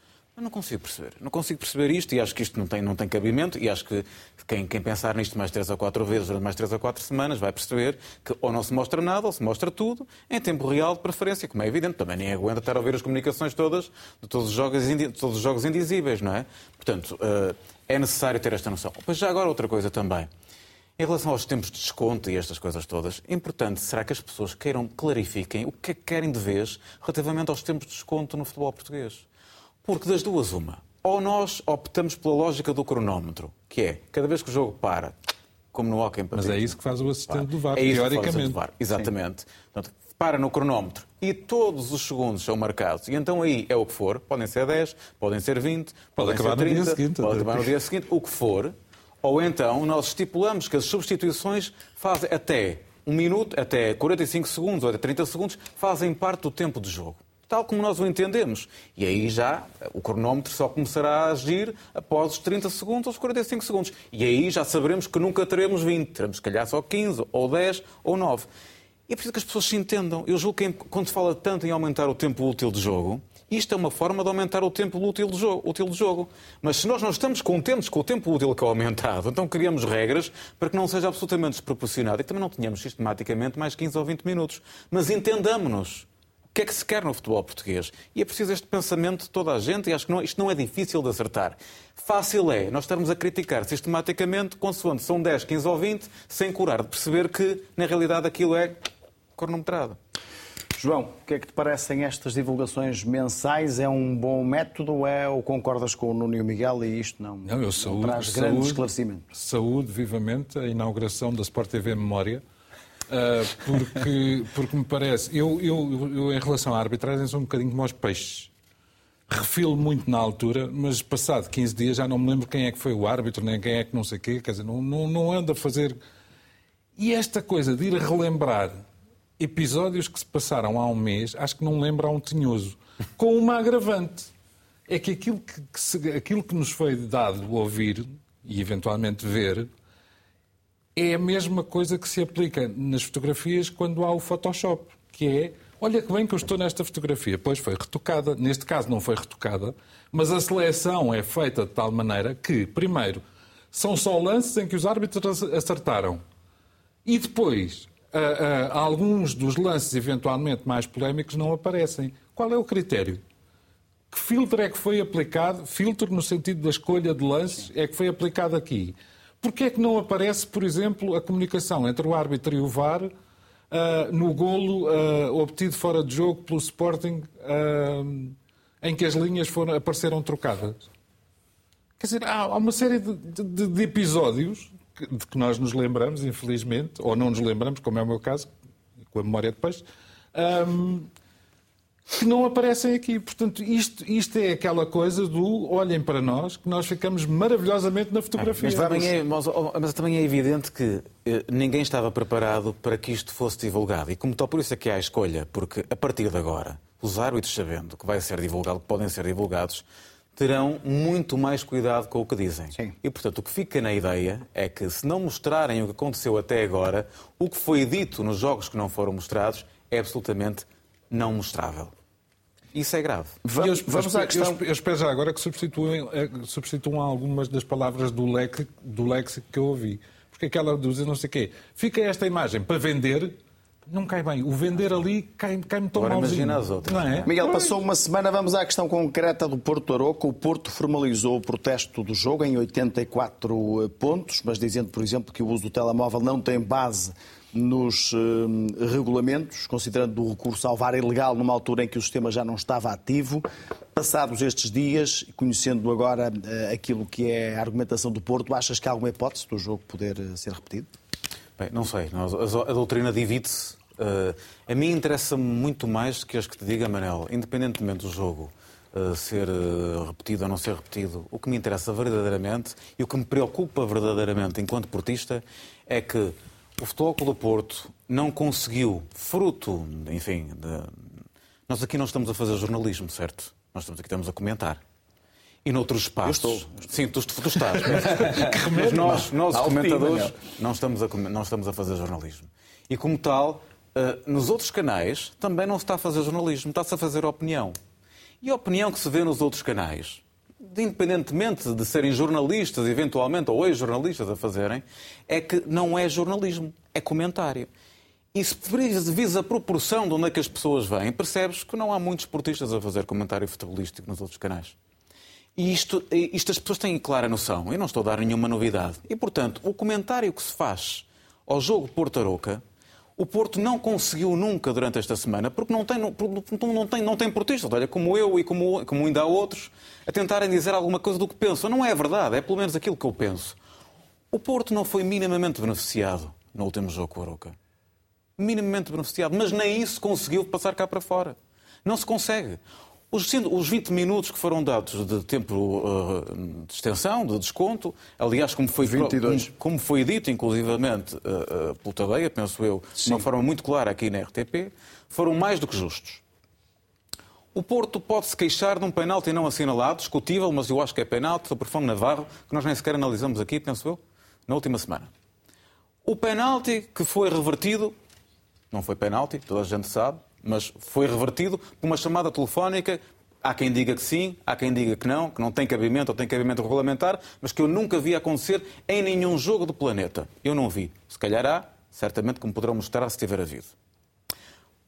C: Eu não consigo perceber. Não consigo perceber isto e acho que isto não tem, não tem cabimento e acho que quem, quem pensar nisto mais três ou quatro vezes durante mais três ou quatro semanas vai perceber que ou não se mostra nada ou se mostra tudo em tempo real de preferência, como é evidente. Também nem aguenta estar a ouvir as comunicações todas de todos os jogos, todos os jogos indizíveis, não é? Portanto, eh, é necessário ter esta noção. Mas já agora outra coisa também. Em relação aos tempos de desconto e estas coisas todas, importante será que as pessoas queiram clarifiquem o que é que querem de vez relativamente aos tempos de desconto no futebol português. Porque das duas, uma. Ou nós optamos pela lógica do cronómetro, que é cada vez que o jogo para, como no hockey em
B: Mas
C: patins,
B: é isso que faz o assistente do VAR,
C: é isso que faz o
B: teoricamente.
C: assistente do VAR, Exatamente. Portanto, para no cronómetro e todos os segundos são marcados. E então aí é o que for. Podem ser 10, podem ser 20, podem
B: acabar
C: ser
B: no dia
C: 30,
B: seguinte.
C: pode acabar no dia seguinte, o que for. Ou então nós estipulamos que as substituições fazem até um minuto, até 45 segundos ou até 30 segundos, fazem parte do tempo de jogo. Tal como nós o entendemos. E aí já o cronómetro só começará a agir após os 30 segundos ou os 45 segundos. E aí já saberemos que nunca teremos 20, teremos se calhar só 15, ou 10, ou 9. E é preciso que as pessoas se entendam. Eu julgo que quando se fala tanto em aumentar o tempo útil de jogo, isto é uma forma de aumentar o tempo útil de jogo. Útil de jogo. Mas se nós não estamos contentes com o tempo útil que é aumentado, então criamos regras para que não seja absolutamente desproporcionado e também não tenhamos sistematicamente mais 15 ou 20 minutos. Mas entendamos-nos. O que é que se quer no futebol português? E é preciso este pensamento de toda a gente e acho que não- isto não é difícil de acertar. Fácil é nós estarmos a criticar sistematicamente, consoante são 10, 15 ou 20, sem curar de perceber que, na realidade, aquilo é cronometrado.
A: João, o que é que te parecem estas divulgações mensais? É um bom método ou, é, ou concordas com o Nuno e o Miguel e isto não,
B: Não, eu saúde,
A: traz grande
B: saúde,
A: esclarecimento?
B: saúde vivamente a inauguração da Sport TV Memória, porque, porque me parece, eu, eu, eu em relação à arbitragem sou um bocadinho como aos peixes. Refilo muito na altura, mas passado 15 dias já não me lembro quem é que foi o árbitro, nem quem é que não sei o quê, quer dizer, não, não, não ando a fazer... E esta coisa de ir relembrar episódios que se passaram há um mês, acho que não lembra a um tinhoso. Com uma agravante. É que aquilo que, que se- aquilo que nos foi dado ouvir e eventualmente ver é a mesma coisa que se aplica nas fotografias quando há o Photoshop, que é olha que bem que eu estou nesta fotografia. Pois foi retocada. Neste caso não foi retocada, mas a seleção é feita de tal maneira que, primeiro, são só lances em que os árbitros acertaram. E depois, ah, ah, alguns dos lances eventualmente mais polémicos não aparecem. Qual é o critério? Que filtro é que foi aplicado? Filtro no sentido da escolha de lances é que foi aplicado aqui. Porquê é que não aparece, por exemplo, a comunicação entre o árbitro e o VAR ah, no golo ah, obtido fora de jogo pelo Sporting ah, em que as linhas foram, apareceram trocadas? Quer dizer, há há uma série de, de- de episódios que- de que nós nos lembramos, infelizmente, ou não nos lembramos, como é o meu caso, com a memória de peixe, ahm, que não aparecem aqui. Portanto, isto, isto é aquela coisa do olhem para nós, que nós ficamos maravilhosamente na fotografia.
C: Mas também, é, mas, oh, mas também é evidente que eh, ninguém estava preparado para que isto fosse divulgado. E como tal, por isso é que há a escolha, porque a partir de agora, os árbitros, sabendo que vai ser divulgado, que podem ser divulgados, terão muito mais cuidado com o que dizem.
A: Sim.
C: E, portanto, o que fica na ideia é que, se não mostrarem o que aconteceu até agora, o que foi dito nos jogos que não foram mostrados é absolutamente não mostrável. Isso é grave.
B: Eu,
A: Vamos, vamos à questão.
B: eu espero já agora que substituam, eh, substituam algumas das palavras do léxico, do léxico que eu ouvi. Porque aquela dizer não sei o quê. Fica esta imagem para vender, não cai bem. O vender ali cai- cai-me tão
C: Agora
B: malzinho.
C: imagina as outras,
B: Não é?
A: Miguel, passou uma semana, vamos à questão concreta do Porto Aroca. O Porto formalizou o protesto do jogo em 84 pontos, mas dizendo, por exemplo, que o uso do telemóvel não tem base nos eh, regulamentos, considerando o recurso ao VAR ilegal numa altura em que o sistema já não estava ativo. Passados estes dias, conhecendo agora eh, aquilo que é a argumentação do Porto, achas que há alguma hipótese do jogo poder eh, ser repetido?
C: Bem, não sei. A doutrina divide-se. A mim interessa-me muito mais que as que te diga, Manel, independentemente do jogo ser repetido ou não ser repetido, o que me interessa verdadeiramente e o que me preocupa verdadeiramente enquanto portista é que o Futebol Clube do Porto não conseguiu, fruto, enfim, de... nós aqui não estamos a fazer jornalismo, certo? Nós estamos aqui estamos a comentar. E noutros espaços.
A: Eu estou.
C: Sim, tu, tu estás. *laughs* Mas nós, nós
A: fim,
C: comentadores, não estamos, a, não estamos a fazer jornalismo. E como tal, eh, nos outros canais também não se está a fazer jornalismo, está-se a fazer opinião. E a opinião que se vê nos outros canais, independentemente de serem jornalistas, eventualmente, ou ex-jornalistas a fazerem, é que não é jornalismo, é comentário. E se visa a proporção de onde é que as pessoas vêm, percebes que não há muitos esportistas a fazer comentário futebolístico nos outros canais. E isto, isto as pessoas têm clara noção. Eu não estou a dar nenhuma novidade. E, portanto, o comentário que se faz ao jogo Porto-Aroca, o Porto não conseguiu nunca durante esta semana, porque não tem, não, não tem, não tem portistas, olha, como eu e como, como ainda há outros, a tentarem dizer alguma coisa do que pensam. Não é verdade, é pelo menos aquilo que eu penso. O Porto não foi minimamente beneficiado no último jogo com o Aroca minimamente beneficiado, mas nem isso conseguiu passar cá para fora. Não se consegue. Os, 20 minutos que foram dados de tempo uh, de extensão, de desconto, aliás, como foi, 22. Como, como foi dito, inclusivamente, uh, uh, pelo Tadeia, penso eu, Sim. de uma forma muito clara aqui na RTP, foram mais do que justos. O Porto pode-se queixar de um penalti não assinalado, discutível, mas eu acho que é penalti, sobre Fome Navarro, que nós nem sequer analisamos aqui, penso eu, na última semana. O penalti que foi revertido não foi penalti, toda a gente sabe, mas foi revertido por uma chamada telefónica. Há quem diga que sim, há quem diga que não, que não tem cabimento ou tem cabimento regulamentar, mas que eu nunca vi acontecer em nenhum jogo do planeta. Eu não vi. Se calhar há, certamente que me poderão mostrar se tiver havido.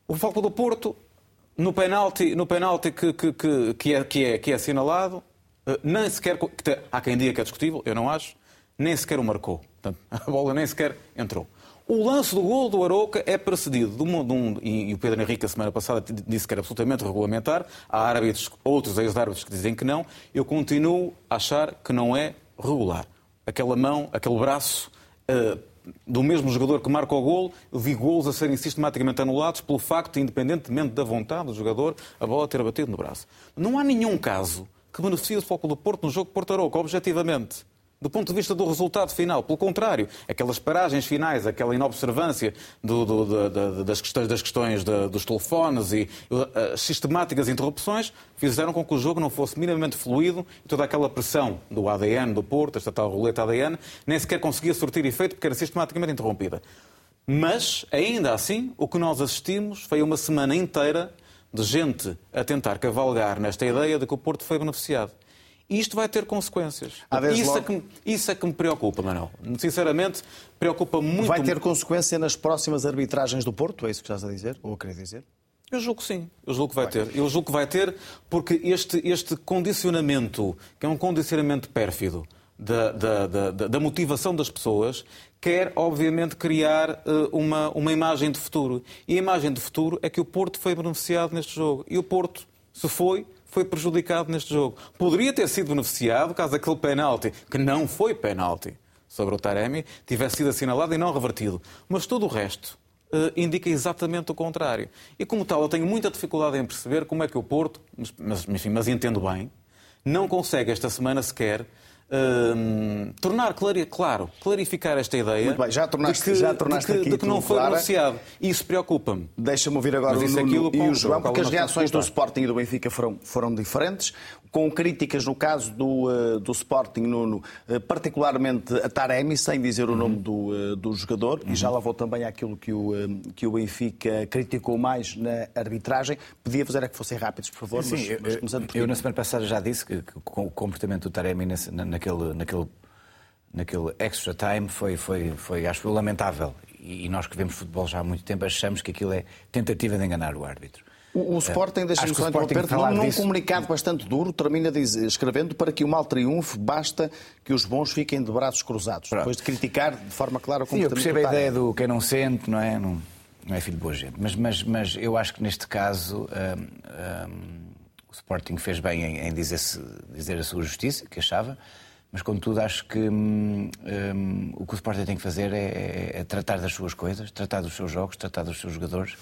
C: O foco do Porto, no penalti, no penalti que, que, que, que, é, que, é, que é assinalado, eh, nem sequer. Há quem diga que é discutível, eu não acho, nem sequer o marcou. Portanto, *laughs* a bola nem sequer entrou. O lance do gol do Aroca é precedido de um, de um, e o Pedro Henrique a semana passada disse que era absolutamente regulamentar. Há árbitros, outros ex-árbitros que dizem que não. Eu continuo a achar que não é regular. Aquela mão, aquele braço uh, do mesmo jogador que marca o gol, eu vi golos a serem sistematicamente anulados pelo facto, independentemente da vontade do jogador, a bola ter batido no braço. Não há nenhum caso que beneficie o Foco do Porto no jogo Porto-Aroca, objetivamente do ponto de vista do resultado final. Pelo contrário, aquelas paragens finais, aquela inobservância do, do, do, das questões, das questões dos telefones e uh, sistemáticas interrupções fizeram com que o jogo não fosse minimamente fluido e toda aquela pressão do ADN do Porto, esta tal roleta ADN, nem sequer conseguia surtir efeito porque era sistematicamente interrompida. Mas, ainda assim, o que nós assistimos foi uma semana inteira de gente a tentar cavalgar nesta ideia de que o Porto foi beneficiado. E isto vai ter consequências. Isso é, que, isso é que me preocupa, Manuel. Sinceramente, preocupa muito.
A: Vai ter consequência nas próximas arbitragens do Porto? É isso que estás a dizer? Ou a querer dizer?
C: Eu julgo que sim, eu julgo que vai ter. Eu julgo que vai ter porque este, este condicionamento, que é um condicionamento pérfido da, da, da, da motivação das pessoas, quer, obviamente, criar uh, uma, uma imagem de futuro. E a imagem de futuro é que o Porto foi beneficiado neste jogo. E o Porto, se foi, foi prejudicado neste jogo. Poderia ter sido beneficiado caso aquele penalti, que não foi penalti, sobre o Taremi, tivesse sido assinalado e não revertido. Mas todo o resto uh, indica exatamente o contrário. E como tal, eu tenho muita dificuldade em perceber como é que o Porto, mas, enfim, mas entendo bem, não consegue esta semana sequer Tornar claro, clarificar esta ideia
A: Muito bem, já tornaste, de que, já tornaste
C: de que,
A: aqui
C: de que não foi anunciado. Isso preocupa-me.
A: Deixa-me ouvir agora Mas o Nuno e o João, porque as reações do Sporting e do Benfica foram, foram diferentes com críticas no caso do, uh, do Sporting, Nuno, uh, particularmente a Taremi, sem dizer o nome uhum. do, uh, do jogador, uhum. e já lá vou também àquilo que o, que o Benfica criticou mais na arbitragem. Podia fazer é que fossem rápidos, por favor,
D: sim, mas, mas começando por Eu, na semana passada já disse que, que o comportamento do Taremi nesse, naquele, naquele, naquele extra time foi, foi, foi acho lamentável. E, e nós que vemos futebol já há muito tempo achamos que aquilo é tentativa de enganar o árbitro.
A: O, o Sporting, deixa-me só interromper, num, num comunicado bastante duro, termina diz, escrevendo para que o mal triunfe, basta que os bons fiquem de braços cruzados. Pronto. Depois de criticar de forma clara o comportamento
D: Sim, eu percebo a ideia do quem não sente, não é? Não, não é filho de boa gente. Mas, mas, mas eu acho que neste caso hum, hum, o Sporting fez bem em, em dizer, dizer a sua justiça, que achava. Mas, contudo, acho que hum, hum, o que o Sporting tem que fazer é, é, é, tratar das suas coisas, tratar dos seus jogos, tratar dos seus jogadores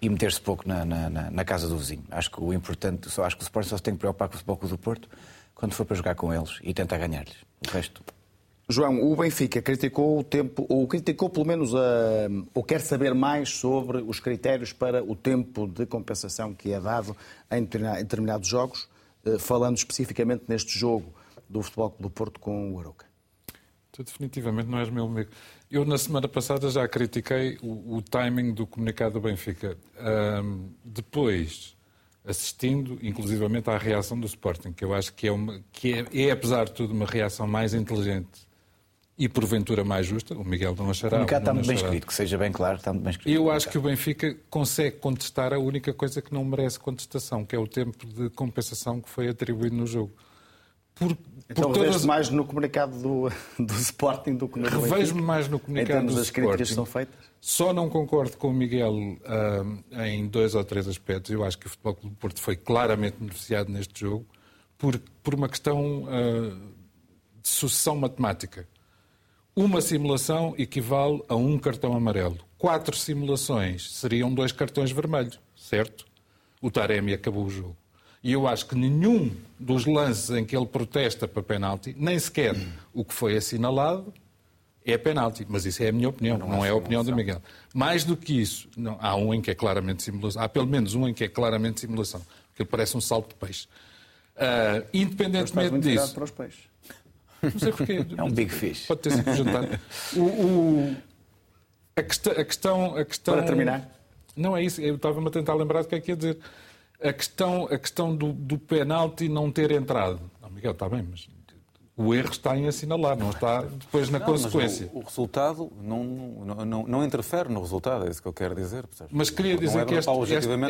D: e meter-se pouco na, na, na, casa do vizinho. Acho que o importante, só acho que o Sporting só se tem que preocupar com o Futebol do Porto quando for para jogar com eles e tentar ganhar-lhes. O resto.
A: João, o Benfica criticou o tempo, ou criticou pelo menos, a, ou quer saber mais sobre os critérios para o tempo de compensação que é dado em determinados jogos, eh, falando especificamente neste jogo do Futebol do Porto com o Aroca.
B: Tu definitivamente não és meu amigo. Eu, na semana passada, já critiquei o, o timing do comunicado do Benfica. Um, depois, assistindo inclusivamente à reação do Sporting, que eu acho que é, uma, que é, é apesar de tudo, uma reação mais inteligente e porventura mais justa. O Miguel não achará.
D: O comunicado está muito bem escrito, que seja bem claro, está muito bem escrito.
B: Eu acho que o Benfica consegue contestar a única coisa que não merece contestação, que é o tempo de compensação que foi atribuído no jogo. Por,
A: Então
B: por
A: reveste mais no comunicado do, do Sporting do que no
B: Revejo-me mais no
A: Em
B: comunicado
A: termos
B: do
A: das críticas que
B: Sporting.
A: são feitas?
B: Só não concordo com o Miguel ah, em dois ou três aspectos. Eu acho que o Futebol Clube do Porto foi claramente beneficiado neste jogo por, por uma questão ah, de sucessão matemática. Uma simulação equivale a um cartão amarelo. Quatro simulações seriam dois cartões vermelhos, certo? O Taremi acabou o jogo. E eu acho que nenhum dos lances em que ele protesta para penalti, nem sequer o que foi assinalado, é penalti. Mas isso é a minha opinião, não, é a opinião do Miguel. Mais do que isso, não, há um em que é claramente simulação. Há pelo menos um em que é claramente simulação, porque ele parece um salto de peixe.
A: Estás
B: independentemente disso,
A: para os peixes.
B: não sei porquê. *laughs*
D: É um big fish.
B: Pode ter sido jantar. *laughs* O, o- a, questão, a, questão, a questão.
A: Para terminar.
B: Não é isso, eu estava-me a tentar lembrar do que é que ia dizer. A questão, a questão do, do penalti não ter entrado. Não, Miguel, está bem, mas o erro está em assinalar, não está depois na
C: Não,
B: consequência.
C: O, o resultado não, não, não, interfere no resultado, é isso que eu quero dizer.
B: Mas queria dizer
C: é-
B: que este- esta,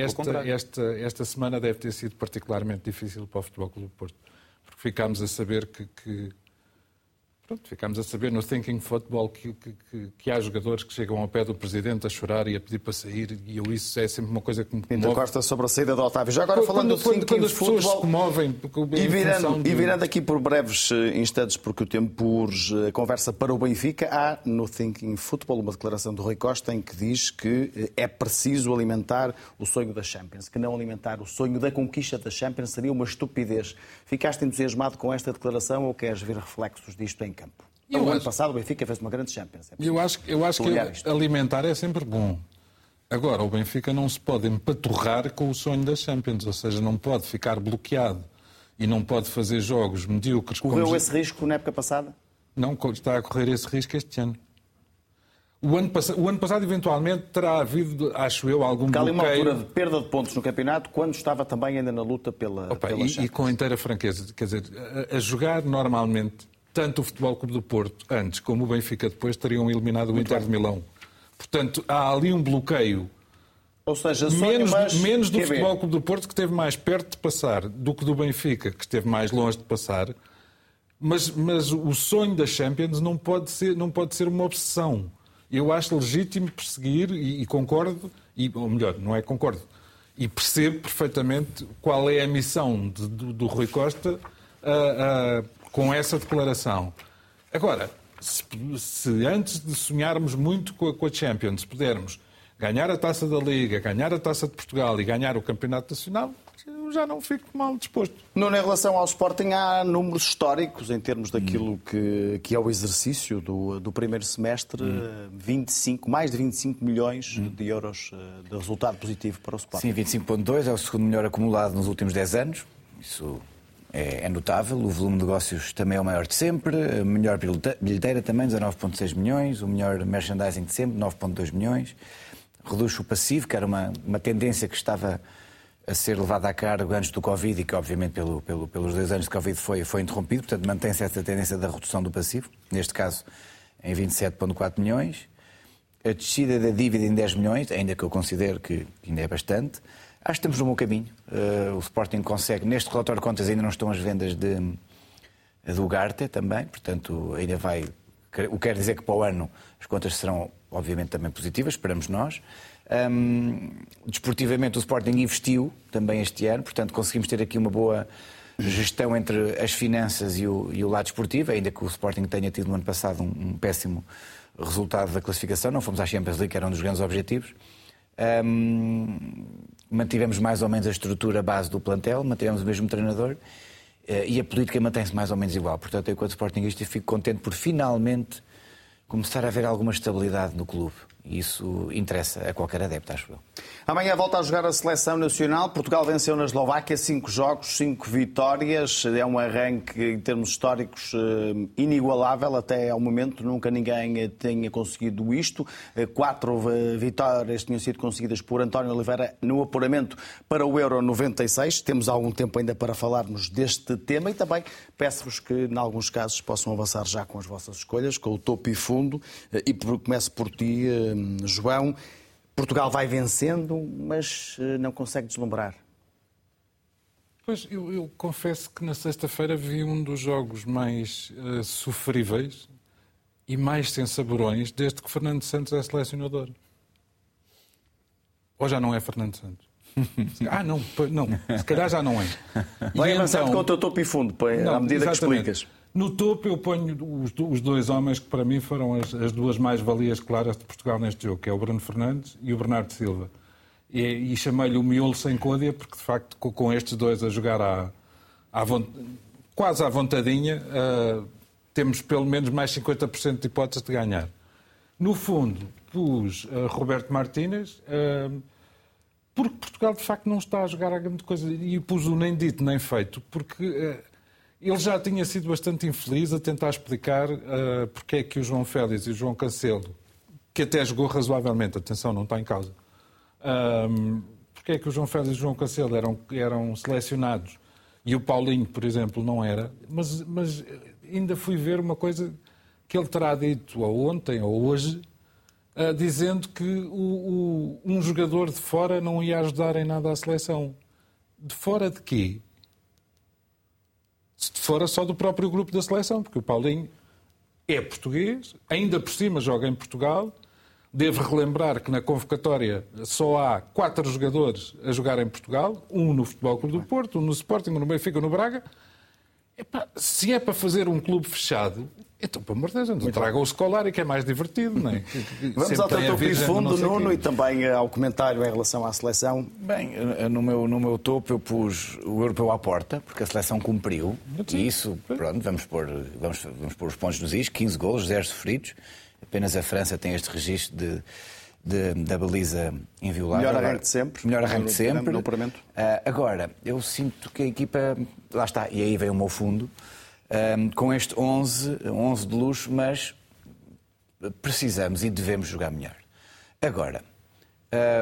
B: esta, esta, esta semana deve ter sido particularmente difícil para o Futebol Clube do Porto. Porque ficámos a saber que, que- pronto, ficámos a saber no Thinking Football que, que, que- que há jogadores que chegam ao pé do Presidente a chorar e a pedir para sair e eu isso é sempre uma coisa que me
A: Pinto
B: comove.
A: Costa sobre a saída do Otávio. Já agora
B: Quando-
A: falando do
B: quando,
A: thinking
B: quando as pessoas se comovem
A: E virando,
B: de-
A: e virando aqui por breves eh, instantes, porque o tempo urge a conversa para o Benfica, há no Thinking Football uma declaração do Rui Costa em que diz que eh, é preciso alimentar o sonho da Champions, que não alimentar o sonho da conquista da Champions seria uma estupidez. Ficaste entusiasmado com esta declaração ou queres ver reflexos disto em campo?
B: Eu
A: o ano
B: acho-
A: passado o Benfica fez uma grande Champions. É
B: Eu acho, eu acho que
A: isto.
B: alimentar é sempre bom. Agora, o Benfica não se pode empaturrar com o sonho das Champions, ou seja, não pode ficar bloqueado e não pode fazer jogos medíocres.
A: Correu
B: como-
A: esse risco na época passada?
B: Não está a correr esse risco este ano. O ano, passa- o ano passado, eventualmente, terá havido, acho eu, algum
A: Porque há ali uma
B: bloqueio.
A: altura de perda de pontos no campeonato, quando estava também ainda na luta pela,
B: Opa,
A: pela
B: e, e com inteira franqueza, quer dizer, a, a jogar normalmente, tanto o Futebol Clube do Porto antes como o Benfica depois teriam eliminado o Inter de Milão. Portanto, há ali um bloqueio
A: Ou seja,
B: menos, menos do
A: ver.
B: Futebol Clube do Porto, que esteve mais perto de passar, do que do Benfica, que esteve mais longe de passar. Mas, mas o sonho da Champions não pode ser, não pode ser uma obsessão. Eu acho legítimo perseguir, e, e concordo, e, ou melhor, não é concordo, e percebo perfeitamente qual é a missão de- do, do Rui Costa ah, com essa declaração. Agora, se, se antes de sonharmos muito com a, com a Champions pudermos ganhar a taça da Liga, ganhar a taça de Portugal e ganhar o Campeonato Nacional, eu já não fico mal disposto.
A: Nuno, em relação ao Sporting, há números históricos em termos daquilo que, que é o exercício do, do primeiro semestre. 25, mais de 25 milhões de euros eh, de resultado positivo para o Sporting.
D: Sim, 25.2 é o segundo melhor acumulado nos últimos 10 anos. Isso é, é notável. O volume de negócios também é o maior de sempre. A melhor bilhete- bilheteira também, 19.6 milhões. O melhor merchandising de sempre, 9.2 milhões. Reduz o passivo, que era uma, uma tendência que estava a ser levada a cargo antes do Covid e que, obviamente, pelo, pelo- pelos dois anos de Covid foi, foi interrompido. Portanto, mantém-se essa tendência da redução do passivo. Neste caso, em 27.4 milhões. A descida da dívida em 10 milhões, ainda que eu considero que ainda é bastante. Acho que estamos no bom caminho. Eh, o Sporting consegue, neste relatório de contas ainda não estão as vendas de, do Garte também, portanto ainda vai. O que quer dizer que para o ano as contas serão, obviamente, também positivas, esperamos nós. Hum, desportivamente, o Sporting investiu também este ano, portanto conseguimos ter aqui uma boa gestão entre as finanças e o, e o lado esportivo, ainda que o Sporting tenha tido no ano passado um, um péssimo resultado da classificação, não fomos à Champions League, que era um dos grandes objetivos. Hum, mantivemos mais ou menos a estrutura base do plantel, mantivemos o mesmo treinador eh, e a política mantém-se mais ou menos igual. Portanto, eu, enquanto Sportingista, fico contente por finalmente começar a haver alguma estabilidade no clube. Isso interessa a qualquer adepto, acho eu.
A: Amanhã volta a jogar a seleção nacional. Portugal venceu na Eslováquia cinco jogos, cinco vitórias. É um arranque em termos históricos eh, inigualável até ao momento. Nunca ninguém tenha conseguido isto. Eh, quatro eh, vitórias tinham sido conseguidas por António Oliveira no apuramento para o Euro 96. Temos algum tempo ainda para falarmos deste tema e também peço-vos que, em alguns casos, possam avançar já com as vossas escolhas, com o topo e fundo. E começo por ti, João. Portugal vai vencendo, mas eh, não consegue deslumbrar.
B: Pois, eu, eu confesso que na sexta-feira vi um dos jogos mais uh, sofríveis e mais sem saborões desde que Fernando Santos é selecionador. Ou já não é Fernando Santos? *laughs* ah, não, não, se calhar já não é.
A: Vai avançando então, com o teu topo e fundo, à medida exatamente. que explicas.
B: No topo eu ponho os, os dois homens que para mim foram as, as duas mais-valias claras de Portugal neste jogo, que é o Bruno Fernandes e o Bernardo Silva. E, e chamei-lhe o miolo sem côdea, porque de facto com, com estes dois a jogar à, à quase à vontadinha, uh, temos pelo menos mais 50% de hipóteses de ganhar. No fundo, pus uh, Roberto Martínez, uh, porque Portugal de facto não está a jogar a grande coisa. E pus o nem dito nem feito, porque ele já tinha sido bastante infeliz a tentar explicar uh, porque é que o João Félix e o João Cancelo, que até jogou razoavelmente, atenção, não está em causa, um, porque é que o João Félix e o João Cancelo eram, eram selecionados e o Paulinho, por exemplo, não era. Mas, mas ainda fui ver uma coisa que ele terá dito ou ontem ou hoje, uh, dizendo que o, o, um jogador de fora não ia ajudar em nada a seleção. De fora de quê? Se fora só do próprio grupo da seleção, porque o Paulinho é português, ainda por cima joga em Portugal. Devo relembrar que na convocatória só há quatro jogadores a jogar em Portugal, um no Futebol Clube do Porto, um no Sporting, um no Benfica, um no Braga. Epá, se é para fazer um clube fechado, então, pelo amor de Deus, então traga o Scolari, que é mais divertido, não é? *laughs*
A: Vamos ao teu topo fundo, Nuno, e também ao comentário em relação à seleção.
D: Bem, no meu, no meu topo eu pus o europeu à porta, porque a seleção cumpriu. E isso, pronto, vamos pôr, vamos, vamos pôr os pontos nos is, 15 golos, 0 sofridos. Apenas a França tem este registro de de, da baliza inviolável.
A: Melhor arranque de sempre.
D: Melhor arranque de sempre. Uh, agora, eu sinto que a equipa, lá está, e aí vem o meu fundo, uh, com este 11, 11 de luxo, mas precisamos e devemos jogar melhor. Agora,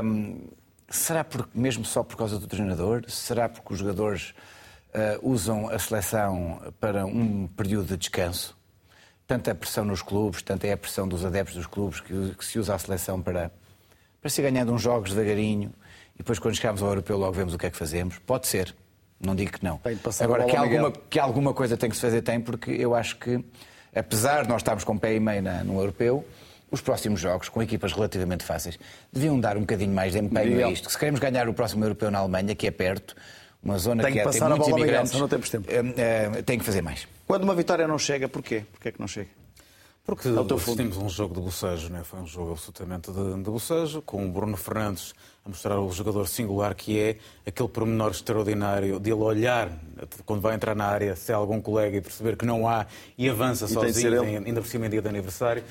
D: um, será por, mesmo só por causa do treinador? Será porque os jogadores uh, usam a seleção para um período de descanso? tanta pressão nos clubes, tanta é a pressão dos adeptos dos clubes que, que se usa a seleção para, para se ganhando uns jogos devagarinho e depois quando chegamos ao europeu logo vemos o que é que fazemos. Pode ser, não digo que não. Agora, que alguma, que alguma coisa tem que se fazer, tem, porque eu acho que, apesar de nós estarmos com pé e meio na, no europeu, os próximos jogos, com equipas relativamente fáceis, deviam dar um bocadinho mais de empenho a isto. Se queremos ganhar o próximo europeu na Alemanha, que é perto, uma zona
A: tem
D: que,
A: que
D: é, tem muitos imigrantes,
A: não temos tempo.
D: Uh, uh, tem que fazer mais.
A: Quando uma vitória não chega, porquê? Porquê é que não chega?
C: Porque assistimos um jogo de bocejo, né? foi um jogo absolutamente de, de bocejo, com o Bruno Fernandes a mostrar o jogador singular que é aquele pormenor extraordinário de ele olhar quando vai entrar na área se há algum colega e perceber que não há e avança e sozinho, ainda por cima em dia de aniversário.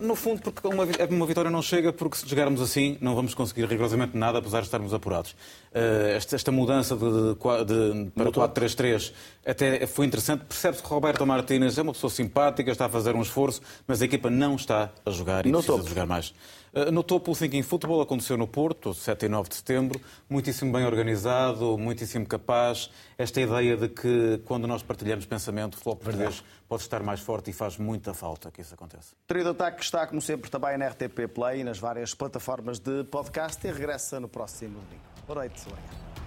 C: No fundo, porque uma, uma vitória não chega, porque se jogarmos assim não vamos conseguir rigorosamente nada, apesar de estarmos apurados. Eh, esta, esta mudança de, de, de para 4-3-3 até foi interessante. Percebe-se que Roberto Martínez é uma pessoa simpática, está a fazer um esforço, mas a equipa não está a jogar e no precisa topo. jogar mais. Eh, no topo, o Thinking Football aconteceu no Porto, 7 e 9 de setembro, muitíssimo bem organizado, muitíssimo capaz. Esta ideia de que quando nós partilhamos pensamento, o futebol português pode estar mais forte e faz muita falta que isso aconteça.
A: Trio de Ataque está, como sempre, também na RTP Play e nas várias plataformas de podcast e regressa no próximo domingo. Boa noite, obrigado.